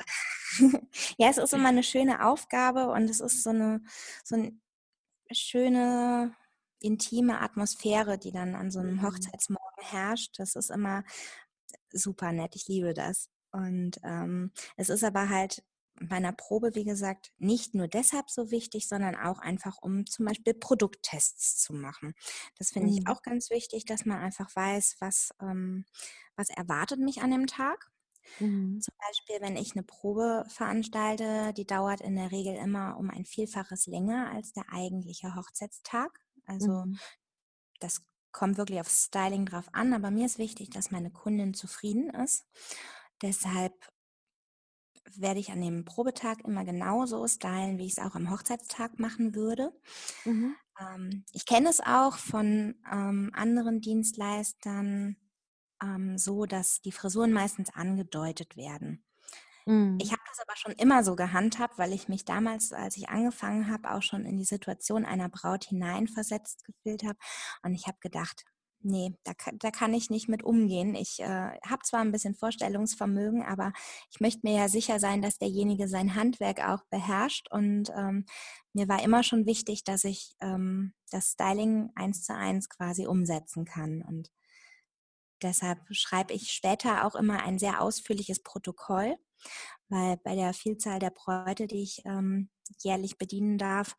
S2: *laughs* ja, es ist immer eine schöne Aufgabe und es ist so eine, so eine schöne intime Atmosphäre, die dann an so einem mhm. Hochzeitsmorgen herrscht. Das ist immer super nett. Ich liebe das. Und ähm, es ist aber halt meiner Probe, wie gesagt, nicht nur deshalb so wichtig, sondern auch einfach, um zum Beispiel Produkttests zu machen. Das finde mhm. ich auch ganz wichtig, dass man einfach weiß, was, ähm, was erwartet mich an dem Tag. Mhm. Zum Beispiel, wenn ich eine Probe veranstalte, die dauert in der Regel immer um ein Vielfaches länger als der eigentliche Hochzeitstag. Also mhm. das kommt wirklich auf Styling drauf an, aber mir ist wichtig, dass meine Kundin zufrieden ist. Deshalb werde ich an dem Probetag immer genauso stylen, wie ich es auch am Hochzeitstag machen würde. Mhm. Ähm, ich kenne es auch von ähm, anderen Dienstleistern ähm, so, dass die Frisuren meistens angedeutet werden. Mhm. Ich habe aber schon immer so gehandhabt, weil ich mich damals, als ich angefangen habe, auch schon in die Situation einer Braut hineinversetzt gefühlt habe. Und ich habe gedacht, nee, da, da kann ich nicht mit umgehen. Ich äh, habe zwar ein bisschen Vorstellungsvermögen, aber ich möchte mir ja sicher sein, dass derjenige sein Handwerk auch beherrscht. Und ähm, mir war immer schon wichtig, dass ich ähm, das Styling eins zu eins quasi umsetzen kann. Und deshalb schreibe ich später auch immer ein sehr ausführliches Protokoll, weil bei der Vielzahl der Bräute, die ich ähm, jährlich bedienen darf,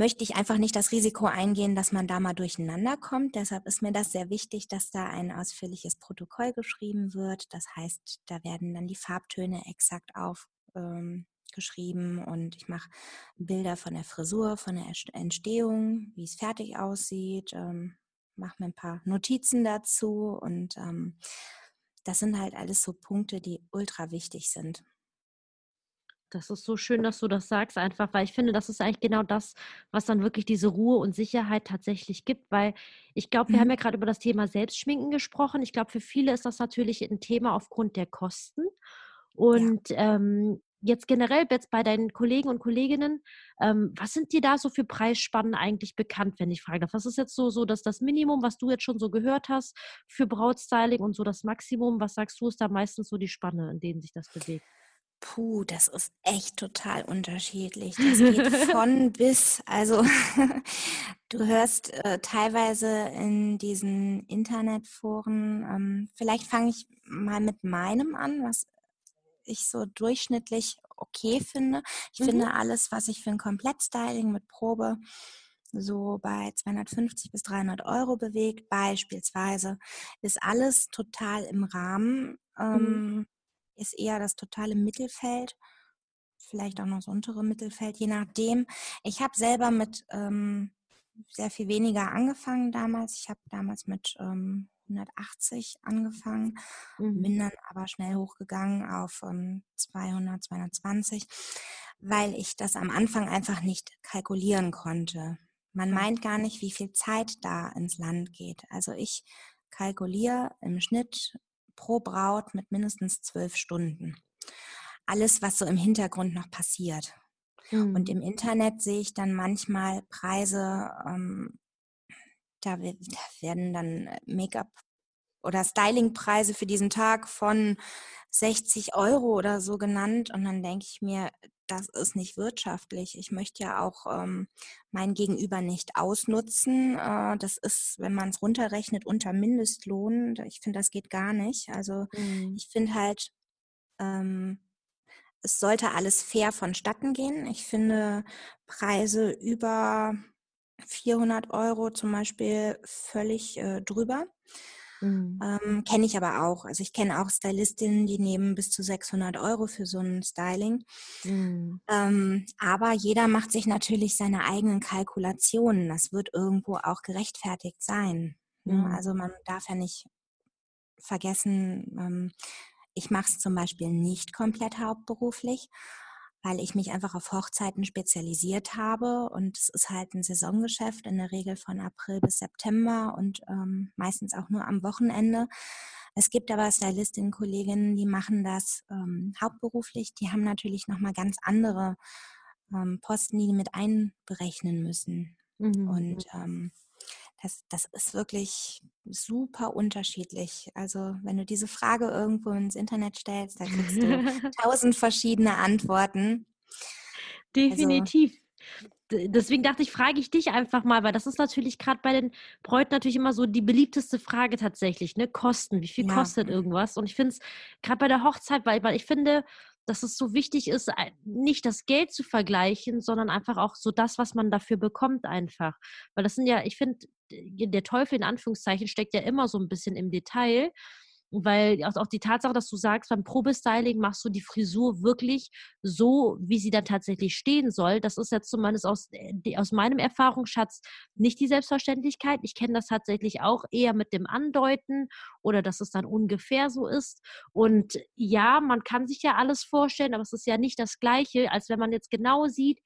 S2: möchte ich einfach nicht das Risiko eingehen, dass man da mal durcheinander kommt. Deshalb ist mir das sehr wichtig, dass da ein ausführliches Protokoll geschrieben wird. Das heißt, da werden dann die Farbtöne exakt aufgeschrieben ähm, und ich mache Bilder von der Frisur, von der Entstehung, wie es fertig aussieht, ähm, mache mir ein paar Notizen dazu und ähm, das sind halt alles so Punkte, die ultra wichtig sind.
S1: Das ist so schön, dass du das sagst, einfach, weil ich finde, das ist eigentlich genau das, was dann wirklich diese Ruhe und Sicherheit tatsächlich gibt, weil ich glaube, wir mhm. haben ja gerade über das Thema Selbstschminken gesprochen. Ich glaube, für viele ist das natürlich ein Thema aufgrund der Kosten. Und ja. ähm, jetzt generell jetzt bei deinen Kollegen und Kolleginnen, ähm, was sind dir da so für Preisspannen eigentlich bekannt, wenn ich frage? Was ist jetzt so, so dass das Minimum, was du jetzt schon so gehört hast für Brautstyling und so das Maximum? Was sagst du, ist da meistens so die Spanne, in denen sich das bewegt?
S2: Puh, das ist echt total unterschiedlich. Das geht *laughs* von bis. Also *laughs* du hörst äh, teilweise in diesen Internetforen, ähm, vielleicht fange ich mal mit meinem an, was ich so durchschnittlich okay finde. Ich mhm. finde alles, was ich für ein Komplettstyling mit Probe so bei 250 bis 300 Euro bewegt, beispielsweise, ist alles total im Rahmen. Mhm. Ähm, ist eher das totale Mittelfeld, vielleicht auch noch das untere Mittelfeld, je nachdem. Ich habe selber mit ähm, sehr viel weniger angefangen damals. Ich habe damals mit ähm, 180 angefangen, mhm. bin dann aber schnell hochgegangen auf ähm, 200, 220, weil ich das am Anfang einfach nicht kalkulieren konnte. Man meint gar nicht, wie viel Zeit da ins Land geht. Also ich kalkuliere im Schnitt pro Braut mit mindestens zwölf Stunden. Alles, was so im Hintergrund noch passiert. Mhm. Und im Internet sehe ich dann manchmal Preise, ähm, da, werden dann Make-up oder Stylingpreise für diesen Tag von 60 Euro oder so genannt. Und dann denke ich mir, das ist nicht wirtschaftlich. Ich möchte ja auch ähm, mein Gegenüber nicht ausnutzen. Äh, das ist, wenn man es runterrechnet, unter Mindestlohn. Ich finde, das geht gar nicht. Also mhm. ich finde halt, ähm, es sollte alles fair vonstatten gehen. Ich finde Preise über 400 Euro zum Beispiel völlig äh, drüber. Mhm. Ähm, kenne ich aber auch. Also ich kenne auch Stylistinnen, die nehmen bis zu 600 Euro für so ein Styling. Mhm. Ähm, aber jeder macht sich natürlich seine eigenen Kalkulationen. Das wird irgendwo auch gerechtfertigt sein. Mhm. Also man darf ja nicht vergessen, ähm, ich mache es zum Beispiel nicht komplett hauptberuflich weil ich mich einfach auf Hochzeiten spezialisiert habe und es ist halt ein Saisongeschäft in der Regel von April bis September und ähm, meistens auch nur am Wochenende. Es gibt aber Stylistinnen, Kolleginnen, die machen das ähm, hauptberuflich. Die haben natürlich nochmal ganz andere ähm, Posten, die, die mit einberechnen müssen. Mhm. Und ähm, das, das ist wirklich super unterschiedlich. Also wenn du diese Frage irgendwo ins Internet stellst, da kriegst du *laughs* tausend verschiedene Antworten.
S1: Also Definitiv. Also, Deswegen dachte ich, frage ich dich einfach mal, weil das ist natürlich gerade bei den Bräuten natürlich immer so die beliebteste Frage tatsächlich, ne? Kosten, wie viel ja. kostet irgendwas? Und ich finde es gerade bei der Hochzeit, weil, weil ich finde, dass es so wichtig ist, nicht das Geld zu vergleichen, sondern einfach auch so das, was man dafür bekommt, einfach. Weil das sind ja, ich finde, der Teufel in Anführungszeichen steckt ja immer so ein bisschen im Detail. Weil auch die Tatsache, dass du sagst, beim Probestyling machst du die Frisur wirklich so, wie sie dann tatsächlich stehen soll. Das ist jetzt zumindest aus, äh, aus meinem Erfahrungsschatz nicht die Selbstverständlichkeit. Ich kenne das tatsächlich auch eher mit dem Andeuten oder dass es dann ungefähr so ist. Und ja, man kann sich ja alles vorstellen, aber es ist ja nicht das Gleiche, als wenn man jetzt genau sieht,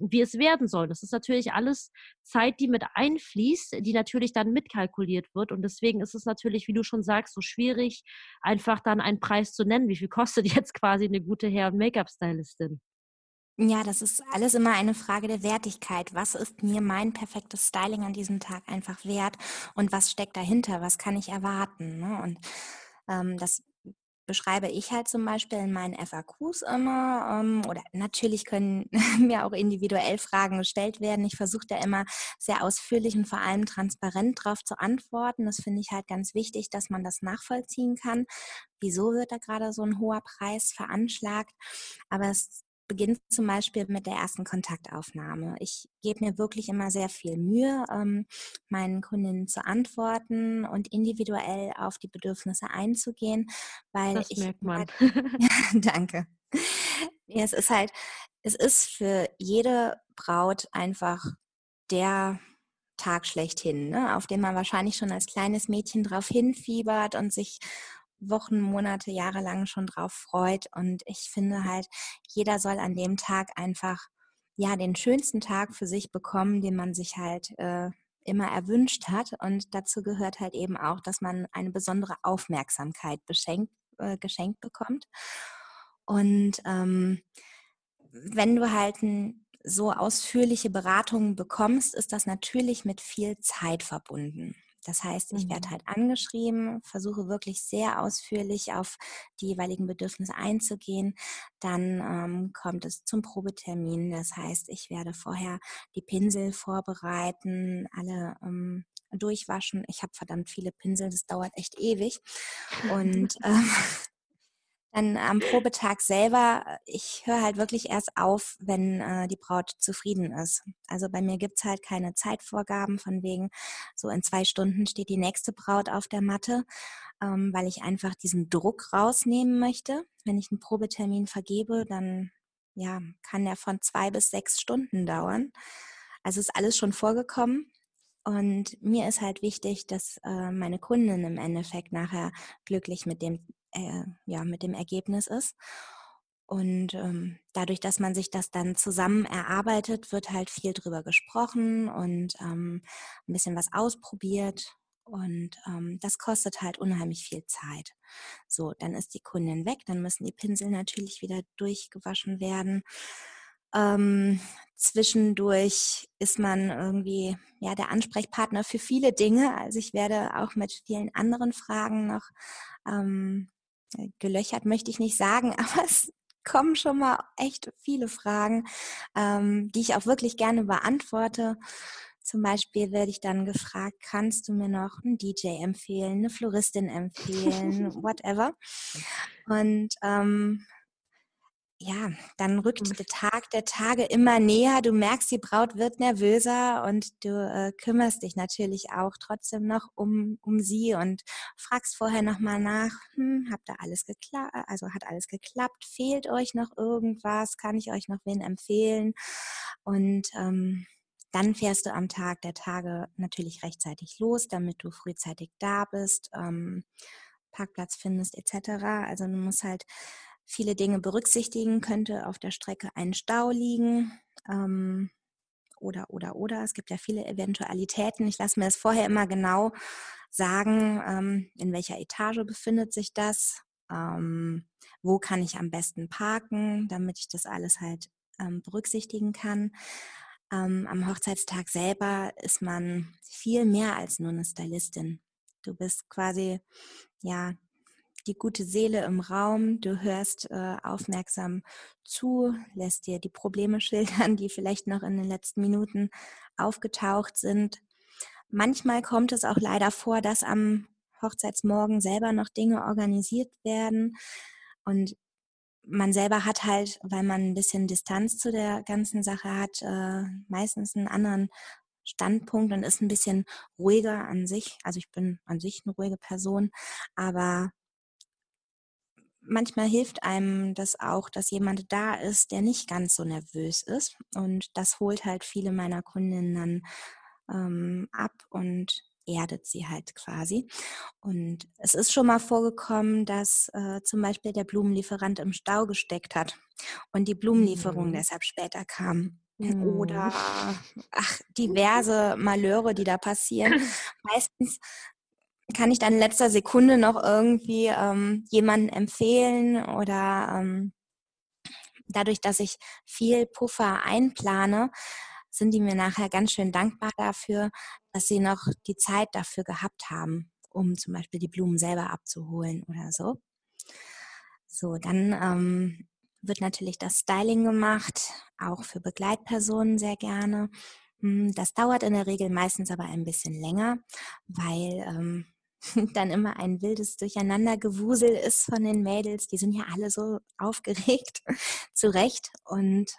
S1: wie es werden soll. Das ist natürlich alles Zeit, die mit einfließt, die natürlich dann mitkalkuliert wird. Und deswegen ist es natürlich, wie du schon sagst, so schwierig, einfach dann einen Preis zu nennen. Wie viel kostet *laughs* jetzt quasi eine gute Hair- und Make-up-Stylistin?
S2: Ja, das ist alles immer eine Frage der Wertigkeit. Was ist mir mein perfektes Styling an diesem Tag einfach wert und was steckt dahinter? Was kann ich erwarten? Ne? Und ähm, das beschreibe ich halt zum Beispiel in meinen FAQs immer. Ähm, oder natürlich können *laughs* mir auch individuell Fragen gestellt werden. Ich versuche da immer sehr ausführlich und vor allem transparent darauf zu antworten. Das finde ich halt ganz wichtig, dass man das nachvollziehen kann. Wieso wird da gerade so ein hoher Preis veranschlagt? Aber es beginnt zum Beispiel mit der ersten Kontaktaufnahme. Ich gebe mir wirklich immer sehr viel Mühe, ähm, meinen Kundinnen zu antworten und individuell auf die Bedürfnisse einzugehen, weil
S1: das
S2: ich
S1: merkt man.
S2: Halt, *laughs* danke. Ja, es ist halt, es ist für jede Braut einfach der Tag schlechthin, ne? auf den man wahrscheinlich schon als kleines Mädchen drauf hinfiebert und sich Wochen, Monate, Jahre lang schon drauf freut. Und ich finde halt, jeder soll an dem Tag einfach ja den schönsten Tag für sich bekommen, den man sich halt äh, immer erwünscht hat. Und dazu gehört halt eben auch, dass man eine besondere Aufmerksamkeit beschenkt, äh, geschenkt bekommt. Und ähm, wenn du halt ein, so ausführliche Beratungen bekommst, ist das natürlich mit viel Zeit verbunden. Das heißt, ich werde mhm. halt angeschrieben, versuche wirklich sehr ausführlich auf die jeweiligen Bedürfnisse einzugehen. Dann ähm, kommt es zum Probetermin. Das heißt, ich werde vorher die Pinsel vorbereiten, alle ähm, durchwaschen. Ich habe verdammt viele Pinsel, das dauert echt ewig. Und *laughs* ähm, *laughs* dann am Probetag selber, äh, ich höre halt wirklich erst auf, wenn äh, die Braut zufrieden ist. Also bei mir gibt's halt keine Zeitvorgaben von wegen, so in zwei Stunden steht die nächste Braut auf der Matte, ähm, weil ich einfach diesen Druck rausnehmen möchte. Wenn ich einen Probetermin vergebe, dann ja, kann der von zwei bis sechs Stunden dauern. Also ist alles schon vorgekommen. Und mir ist halt wichtig, dass äh, meine Kundin im Endeffekt nachher glücklich mit dem äh, ja, mit dem Ergebnis ist. Und ähm, dadurch, dass man sich das dann zusammen erarbeitet, wird halt viel drüber gesprochen und ähm, ein bisschen was ausprobiert. Und ähm, das kostet halt unheimlich viel Zeit. So, dann ist die Kundin weg, dann müssen die Pinsel natürlich wieder durchgewaschen werden. Ähm, zwischendurch ist man irgendwie ja der Ansprechpartner für viele Dinge. Also ich werde auch mit vielen anderen Fragen noch ähm, äh, gelöchert möchte ich nicht sagen, *laughs* aber es kommen schon mal echt viele Fragen, ähm, die ich auch wirklich gerne beantworte. Zum Beispiel werde ich dann gefragt, kannst du mir noch einen DJ empfehlen, eine Floristin empfehlen, *laughs* whatever. Und ähm, ja, dann rückt mhm. der Tag der Tage immer näher. Du merkst, die Braut wird nervöser und du äh, kümmerst dich natürlich auch trotzdem noch um, um sie und fragst vorher nochmal nach, hm, habt ihr alles geklappt, also hat alles geklappt, fehlt euch noch irgendwas, kann ich euch noch wen empfehlen? Und ähm, dann fährst du am Tag der Tage natürlich rechtzeitig los, damit du frühzeitig da bist, ähm, Parkplatz findest etc. Also du musst halt viele Dinge berücksichtigen, könnte auf der Strecke ein Stau liegen. Ähm, oder, oder, oder. Es gibt ja viele Eventualitäten. Ich lasse mir das vorher immer genau sagen, ähm, in welcher Etage befindet sich das, ähm, wo kann ich am besten parken, damit ich das alles halt ähm, berücksichtigen kann. Ähm, am Hochzeitstag selber ist man viel mehr als nur eine Stylistin. Du bist quasi ja die gute Seele im Raum, du hörst äh, aufmerksam zu, lässt dir die Probleme *laughs* schildern, die vielleicht noch in den letzten Minuten aufgetaucht sind. Manchmal kommt es auch leider vor, dass am Hochzeitsmorgen selber noch Dinge organisiert werden. Und man selber hat halt, weil man ein bisschen Distanz zu der ganzen Sache hat, äh, meistens einen anderen Standpunkt und ist ein bisschen ruhiger an sich. Also ich bin an sich eine ruhige Person, aber manchmal hilft einem das auch, dass jemand da ist, der nicht ganz so nervös ist. Und das holt halt viele meiner Kundinnen dann ähm, ab und erdet sie halt quasi. Und es ist schon mal vorgekommen, dass äh, zum Beispiel der Blumenlieferant im Stau gesteckt hat und die Blumenlieferung mhm. deshalb später kam. Mhm. Oder ach, diverse Malheure, die da passieren. *laughs* Meistens kann ich dann in letzter Sekunde noch irgendwie ähm, jemanden empfehlen oder ähm, dadurch, dass ich viel Puffer einplane, sind die mir nachher ganz schön dankbar dafür, dass sie noch die Zeit dafür gehabt haben, um zum Beispiel die Blumen selber abzuholen oder so. So, dann ähm, wird natürlich das Styling gemacht, auch für Begleitpersonen sehr gerne. Hm, das dauert in der Regel meistens aber ein bisschen länger, weil ähm, *laughs* dann immer ein wildes Durcheinandergewusel ist von den Mädels. Die sind ja alle so aufgeregt, *laughs* zu Recht. Und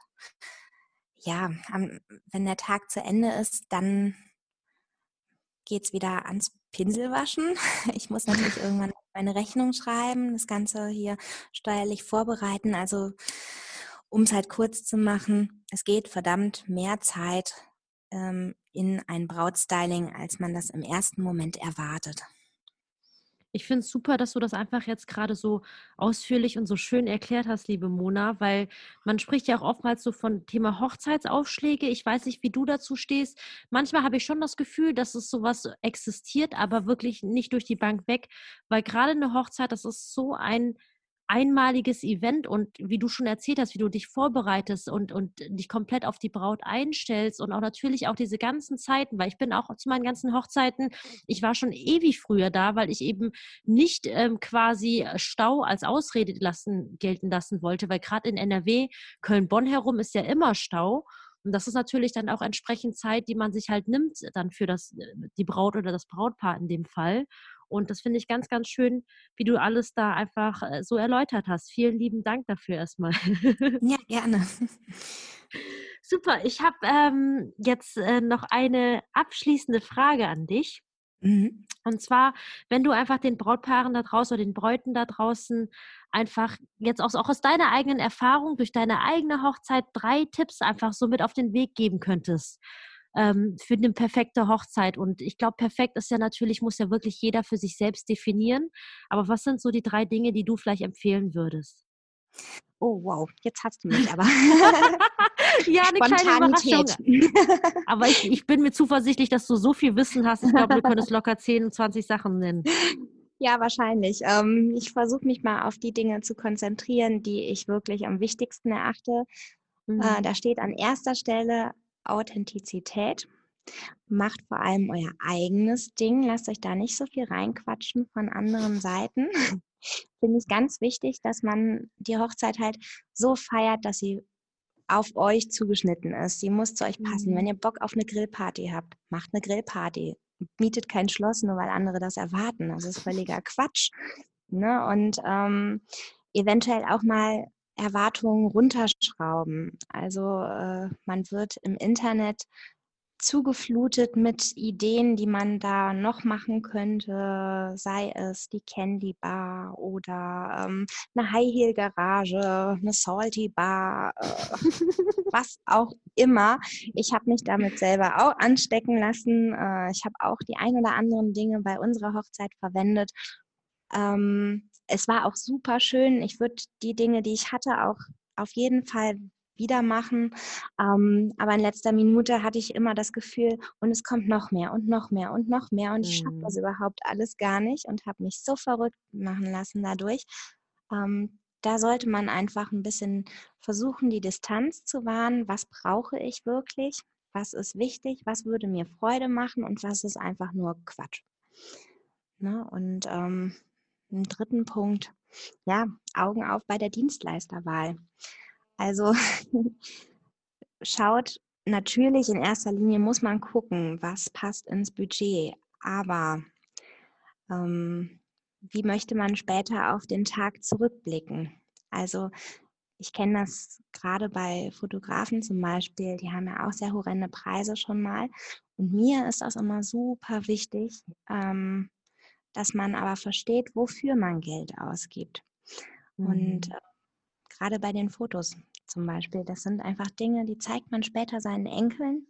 S2: ja, wenn der Tag zu Ende ist, dann geht es wieder ans Pinselwaschen. *laughs* Ich muss natürlich irgendwann meine Rechnung schreiben, das Ganze hier steuerlich vorbereiten. Also um es halt kurz zu machen, es geht verdammt mehr Zeit ähm, in ein Brautstyling, als man das im ersten Moment erwartet.
S1: Ich finde es super, dass du das einfach jetzt gerade so ausführlich und so schön erklärt hast, liebe Mona, weil man spricht ja auch oftmals so von Thema Hochzeitsaufschläge. Ich weiß nicht, wie du dazu stehst. Manchmal habe ich schon das Gefühl, dass es sowas existiert, aber wirklich nicht durch die Bank weg, weil gerade eine Hochzeit, das ist so ein einmaliges Event und wie du schon erzählt hast, wie du dich vorbereitest und, und dich komplett auf die Braut einstellst und auch natürlich auch diese ganzen Zeiten, weil ich bin auch zu meinen ganzen Hochzeiten, ich war schon ewig früher da, weil ich eben nicht ähm, quasi Stau als Ausrede lassen, gelten lassen wollte, weil gerade in NRW, Köln-Bonn herum ist ja immer Stau. Und das ist natürlich dann auch entsprechend Zeit, die man sich halt nimmt, dann für das, äh, die Braut oder das Brautpaar in dem Fall. Und das finde ich ganz, ganz schön, wie du alles da einfach äh, so erläutert hast. Vielen lieben Dank dafür erstmal. *laughs*
S2: Ja, gerne.
S1: Super, ich habe ähm, jetzt äh, noch eine abschließende Frage an dich. Mhm. Und zwar, wenn du einfach den Brautpaaren da draußen oder den Bräuten da draußen einfach jetzt auch, auch aus deiner eigenen Erfahrung, durch deine eigene Hochzeit drei Tipps einfach so mit auf den Weg geben könntest, ähm, für eine perfekte Hochzeit. Und ich glaube, perfekt ist ja natürlich, muss ja wirklich jeder für sich selbst definieren. Aber was sind so die drei Dinge, die du vielleicht empfehlen würdest?
S2: Oh, wow, jetzt hast du mich aber. *laughs*
S1: ja, eine kleine Überraschung. *laughs* aber ich, ich bin mir zuversichtlich, dass du so viel Wissen hast. Ich glaube, du könntest locker 10, 20 Sachen nennen.
S2: Ja, wahrscheinlich. Ähm, ich versuche mich mal auf die Dinge zu konzentrieren, die ich wirklich am wichtigsten erachte. Äh, mhm. Äh, da steht an erster Stelle Authentizität. Macht vor allem euer eigenes Ding. Lasst euch da nicht so viel reinquatschen von anderen Seiten. *laughs* Finde ich ganz wichtig, dass man die Hochzeit halt so feiert, dass sie auf euch zugeschnitten ist. Sie muss zu euch passen. Mhm. Wenn ihr Bock auf eine Grillparty habt, macht eine Grillparty. Mietet kein Schloss, nur weil andere das erwarten. Das ist völliger *laughs* Quatsch. Ne? Und ähm, eventuell auch mal Erwartungen runterschrauben. Also äh, man wird im Internet zugeflutet mit Ideen, die man da noch machen könnte, sei es die Candy Bar oder ähm, eine High Heel Garage, eine Salty Bar, äh, *laughs* was auch immer. Ich habe mich damit selber auch anstecken lassen. Äh, ich habe auch die ein oder anderen Dinge bei unserer Hochzeit verwendet. Ähm, es war auch super schön. Ich würde die Dinge, die ich hatte, auch auf jeden Fall wieder machen. Ähm, aber in letzter Minute hatte ich immer das Gefühl, und es kommt noch mehr und noch mehr und noch mehr und ich schaffe das mhm. überhaupt alles gar nicht und habe mich so verrückt machen lassen dadurch. Ähm, da sollte man einfach ein bisschen versuchen, die Distanz zu wahren. Was brauche ich wirklich? Was ist wichtig? Was würde mir Freude machen? Und was ist einfach nur Quatsch? Ne? Und ähm, im dritten Punkt, ja, Augen auf bei der Dienstleisterwahl. Also *laughs* schaut natürlich in erster Linie muss man gucken, was passt ins Budget, aber ähm, wie möchte man später auf den Tag zurückblicken? Also ich kenne das gerade bei Fotografen zum Beispiel, die haben ja auch sehr horrende Preise schon mal. Und mir ist das immer super wichtig, ähm, dass man aber versteht, wofür man Geld ausgibt. Mhm. Und äh, gerade bei den Fotos zum Beispiel, das sind einfach Dinge, die zeigt man später seinen Enkeln.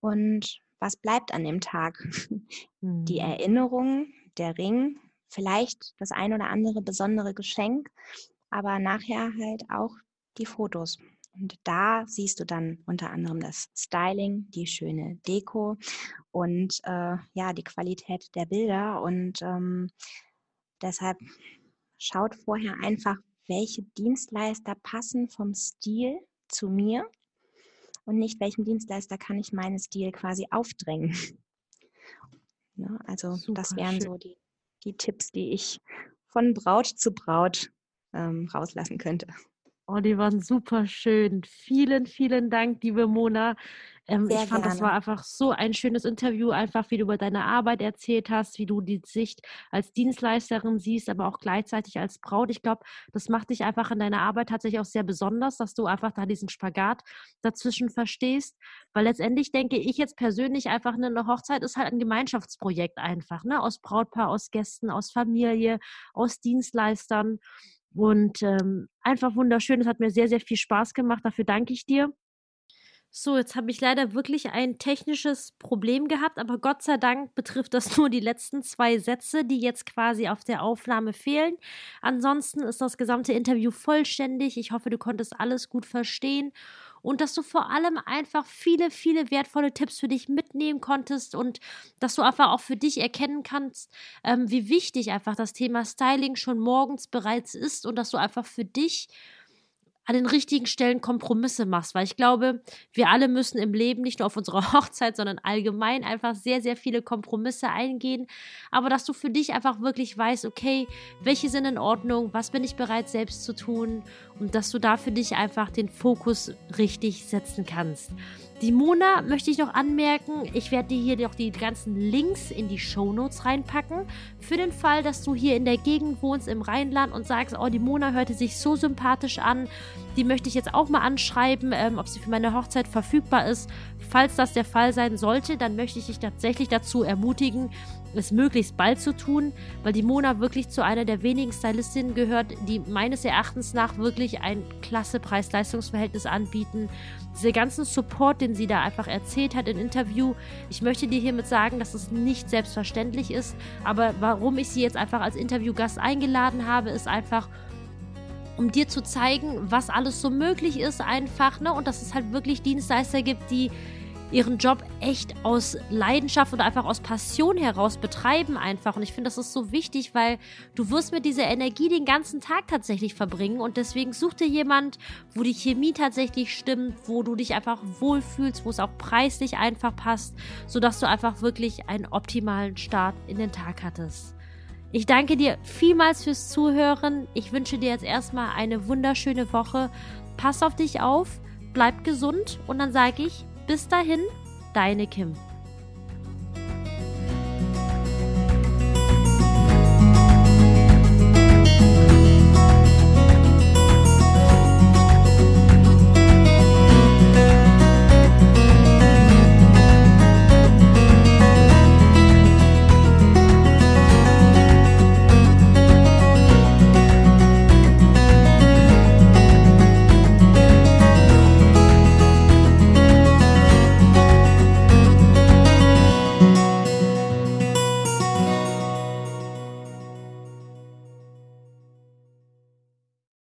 S2: Und was bleibt an dem Tag? Mhm. Die Erinnerung, der Ring, vielleicht das ein oder andere besondere Geschenk, aber nachher halt auch die Fotos. Und da siehst du dann unter anderem das Styling, die schöne Deko und äh, ja, die Qualität der Bilder. Und ähm, deshalb schaut vorher einfach, welche Dienstleister passen vom Stil zu mir und nicht welchem Dienstleister kann ich meinen Stil quasi aufdrängen. *laughs* Ne? Also Super das wären schön. so die, die Tipps, die ich von Braut zu Braut ähm, rauslassen könnte.
S1: Oh, die waren super schön. Vielen, vielen Dank, liebe Mona. Ähm, ich fand, gerne. das war einfach so ein schönes Interview, einfach wie du über deine Arbeit erzählt hast, wie du die Sicht als Dienstleisterin siehst, aber auch gleichzeitig als Braut. Ich glaube, das macht dich einfach in deiner Arbeit tatsächlich auch sehr besonders, dass du einfach da diesen Spagat dazwischen verstehst. Weil letztendlich denke ich jetzt persönlich einfach, ne, eine Hochzeit ist halt ein Gemeinschaftsprojekt einfach, ne? Aus Brautpaar, aus Gästen, aus Familie, aus Dienstleistern. Und ähm, einfach wunderschön. Es hat mir sehr, sehr viel Spaß gemacht. Dafür danke ich dir. So, jetzt habe ich leider wirklich ein technisches Problem gehabt, aber Gott sei Dank betrifft das *laughs* nur die letzten zwei Sätze, die jetzt quasi auf der Aufnahme fehlen. Ansonsten ist das gesamte Interview vollständig. Ich hoffe, du konntest alles gut verstehen und dass du vor allem einfach viele, viele wertvolle Tipps für dich mitnehmen konntest und dass du einfach auch für dich erkennen kannst, ähm, wie wichtig einfach das Thema Styling schon morgens bereits ist und dass du einfach für dich an den richtigen Stellen Kompromisse machst, weil ich glaube, wir alle müssen im Leben nicht nur auf unserer *laughs* Hochzeit, sondern allgemein einfach sehr, sehr viele Kompromisse eingehen, aber dass du für dich einfach wirklich weißt, okay, welche sind in Ordnung, was bin ich bereit selbst zu tun und dass du da für dich einfach den Fokus richtig setzen kannst. Die Mona möchte ich noch anmerken. Ich werde dir hier noch die ganzen Links in die Show Notes reinpacken. Für den Fall, dass du hier in der Gegend wohnst, im Rheinland und sagst, oh, die Mona hörte sich so sympathisch an. Die möchte ich jetzt auch mal anschreiben, ähm, ob sie für meine Hochzeit verfügbar ist. Falls das der Fall sein sollte, dann möchte ich dich tatsächlich dazu ermutigen, es möglichst bald zu tun, weil die Mona wirklich zu einer der wenigen Stylistinnen gehört, die meines Erachtens nach wirklich ein klasse Preis-Leistungs-Verhältnis anbieten. Dieser ganzen Support, den sie da einfach erzählt hat im Interview, ich möchte dir hiermit sagen, dass es nicht selbstverständlich ist, aber warum ich sie jetzt einfach als Interviewgast eingeladen habe, ist einfach, um dir zu zeigen, was alles so möglich ist einfach, ne? Und dass es halt wirklich Dienstleister gibt, die ihren Job echt aus Leidenschaft oder einfach aus Passion heraus betreiben einfach. Und ich finde, das ist so wichtig, weil du wirst mit dieser Energie den ganzen Tag tatsächlich verbringen. Und deswegen such dir jemand, wo die Chemie tatsächlich stimmt, wo du dich einfach wohlfühlst, wo es auch preislich einfach passt, sodass du einfach wirklich einen optimalen Start in den Tag hattest. Ich danke dir vielmals fürs Zuhören. Ich wünsche dir jetzt erstmal eine wunderschöne Woche. Pass auf dich auf, bleib gesund und dann sage ich bis dahin, deine Kim.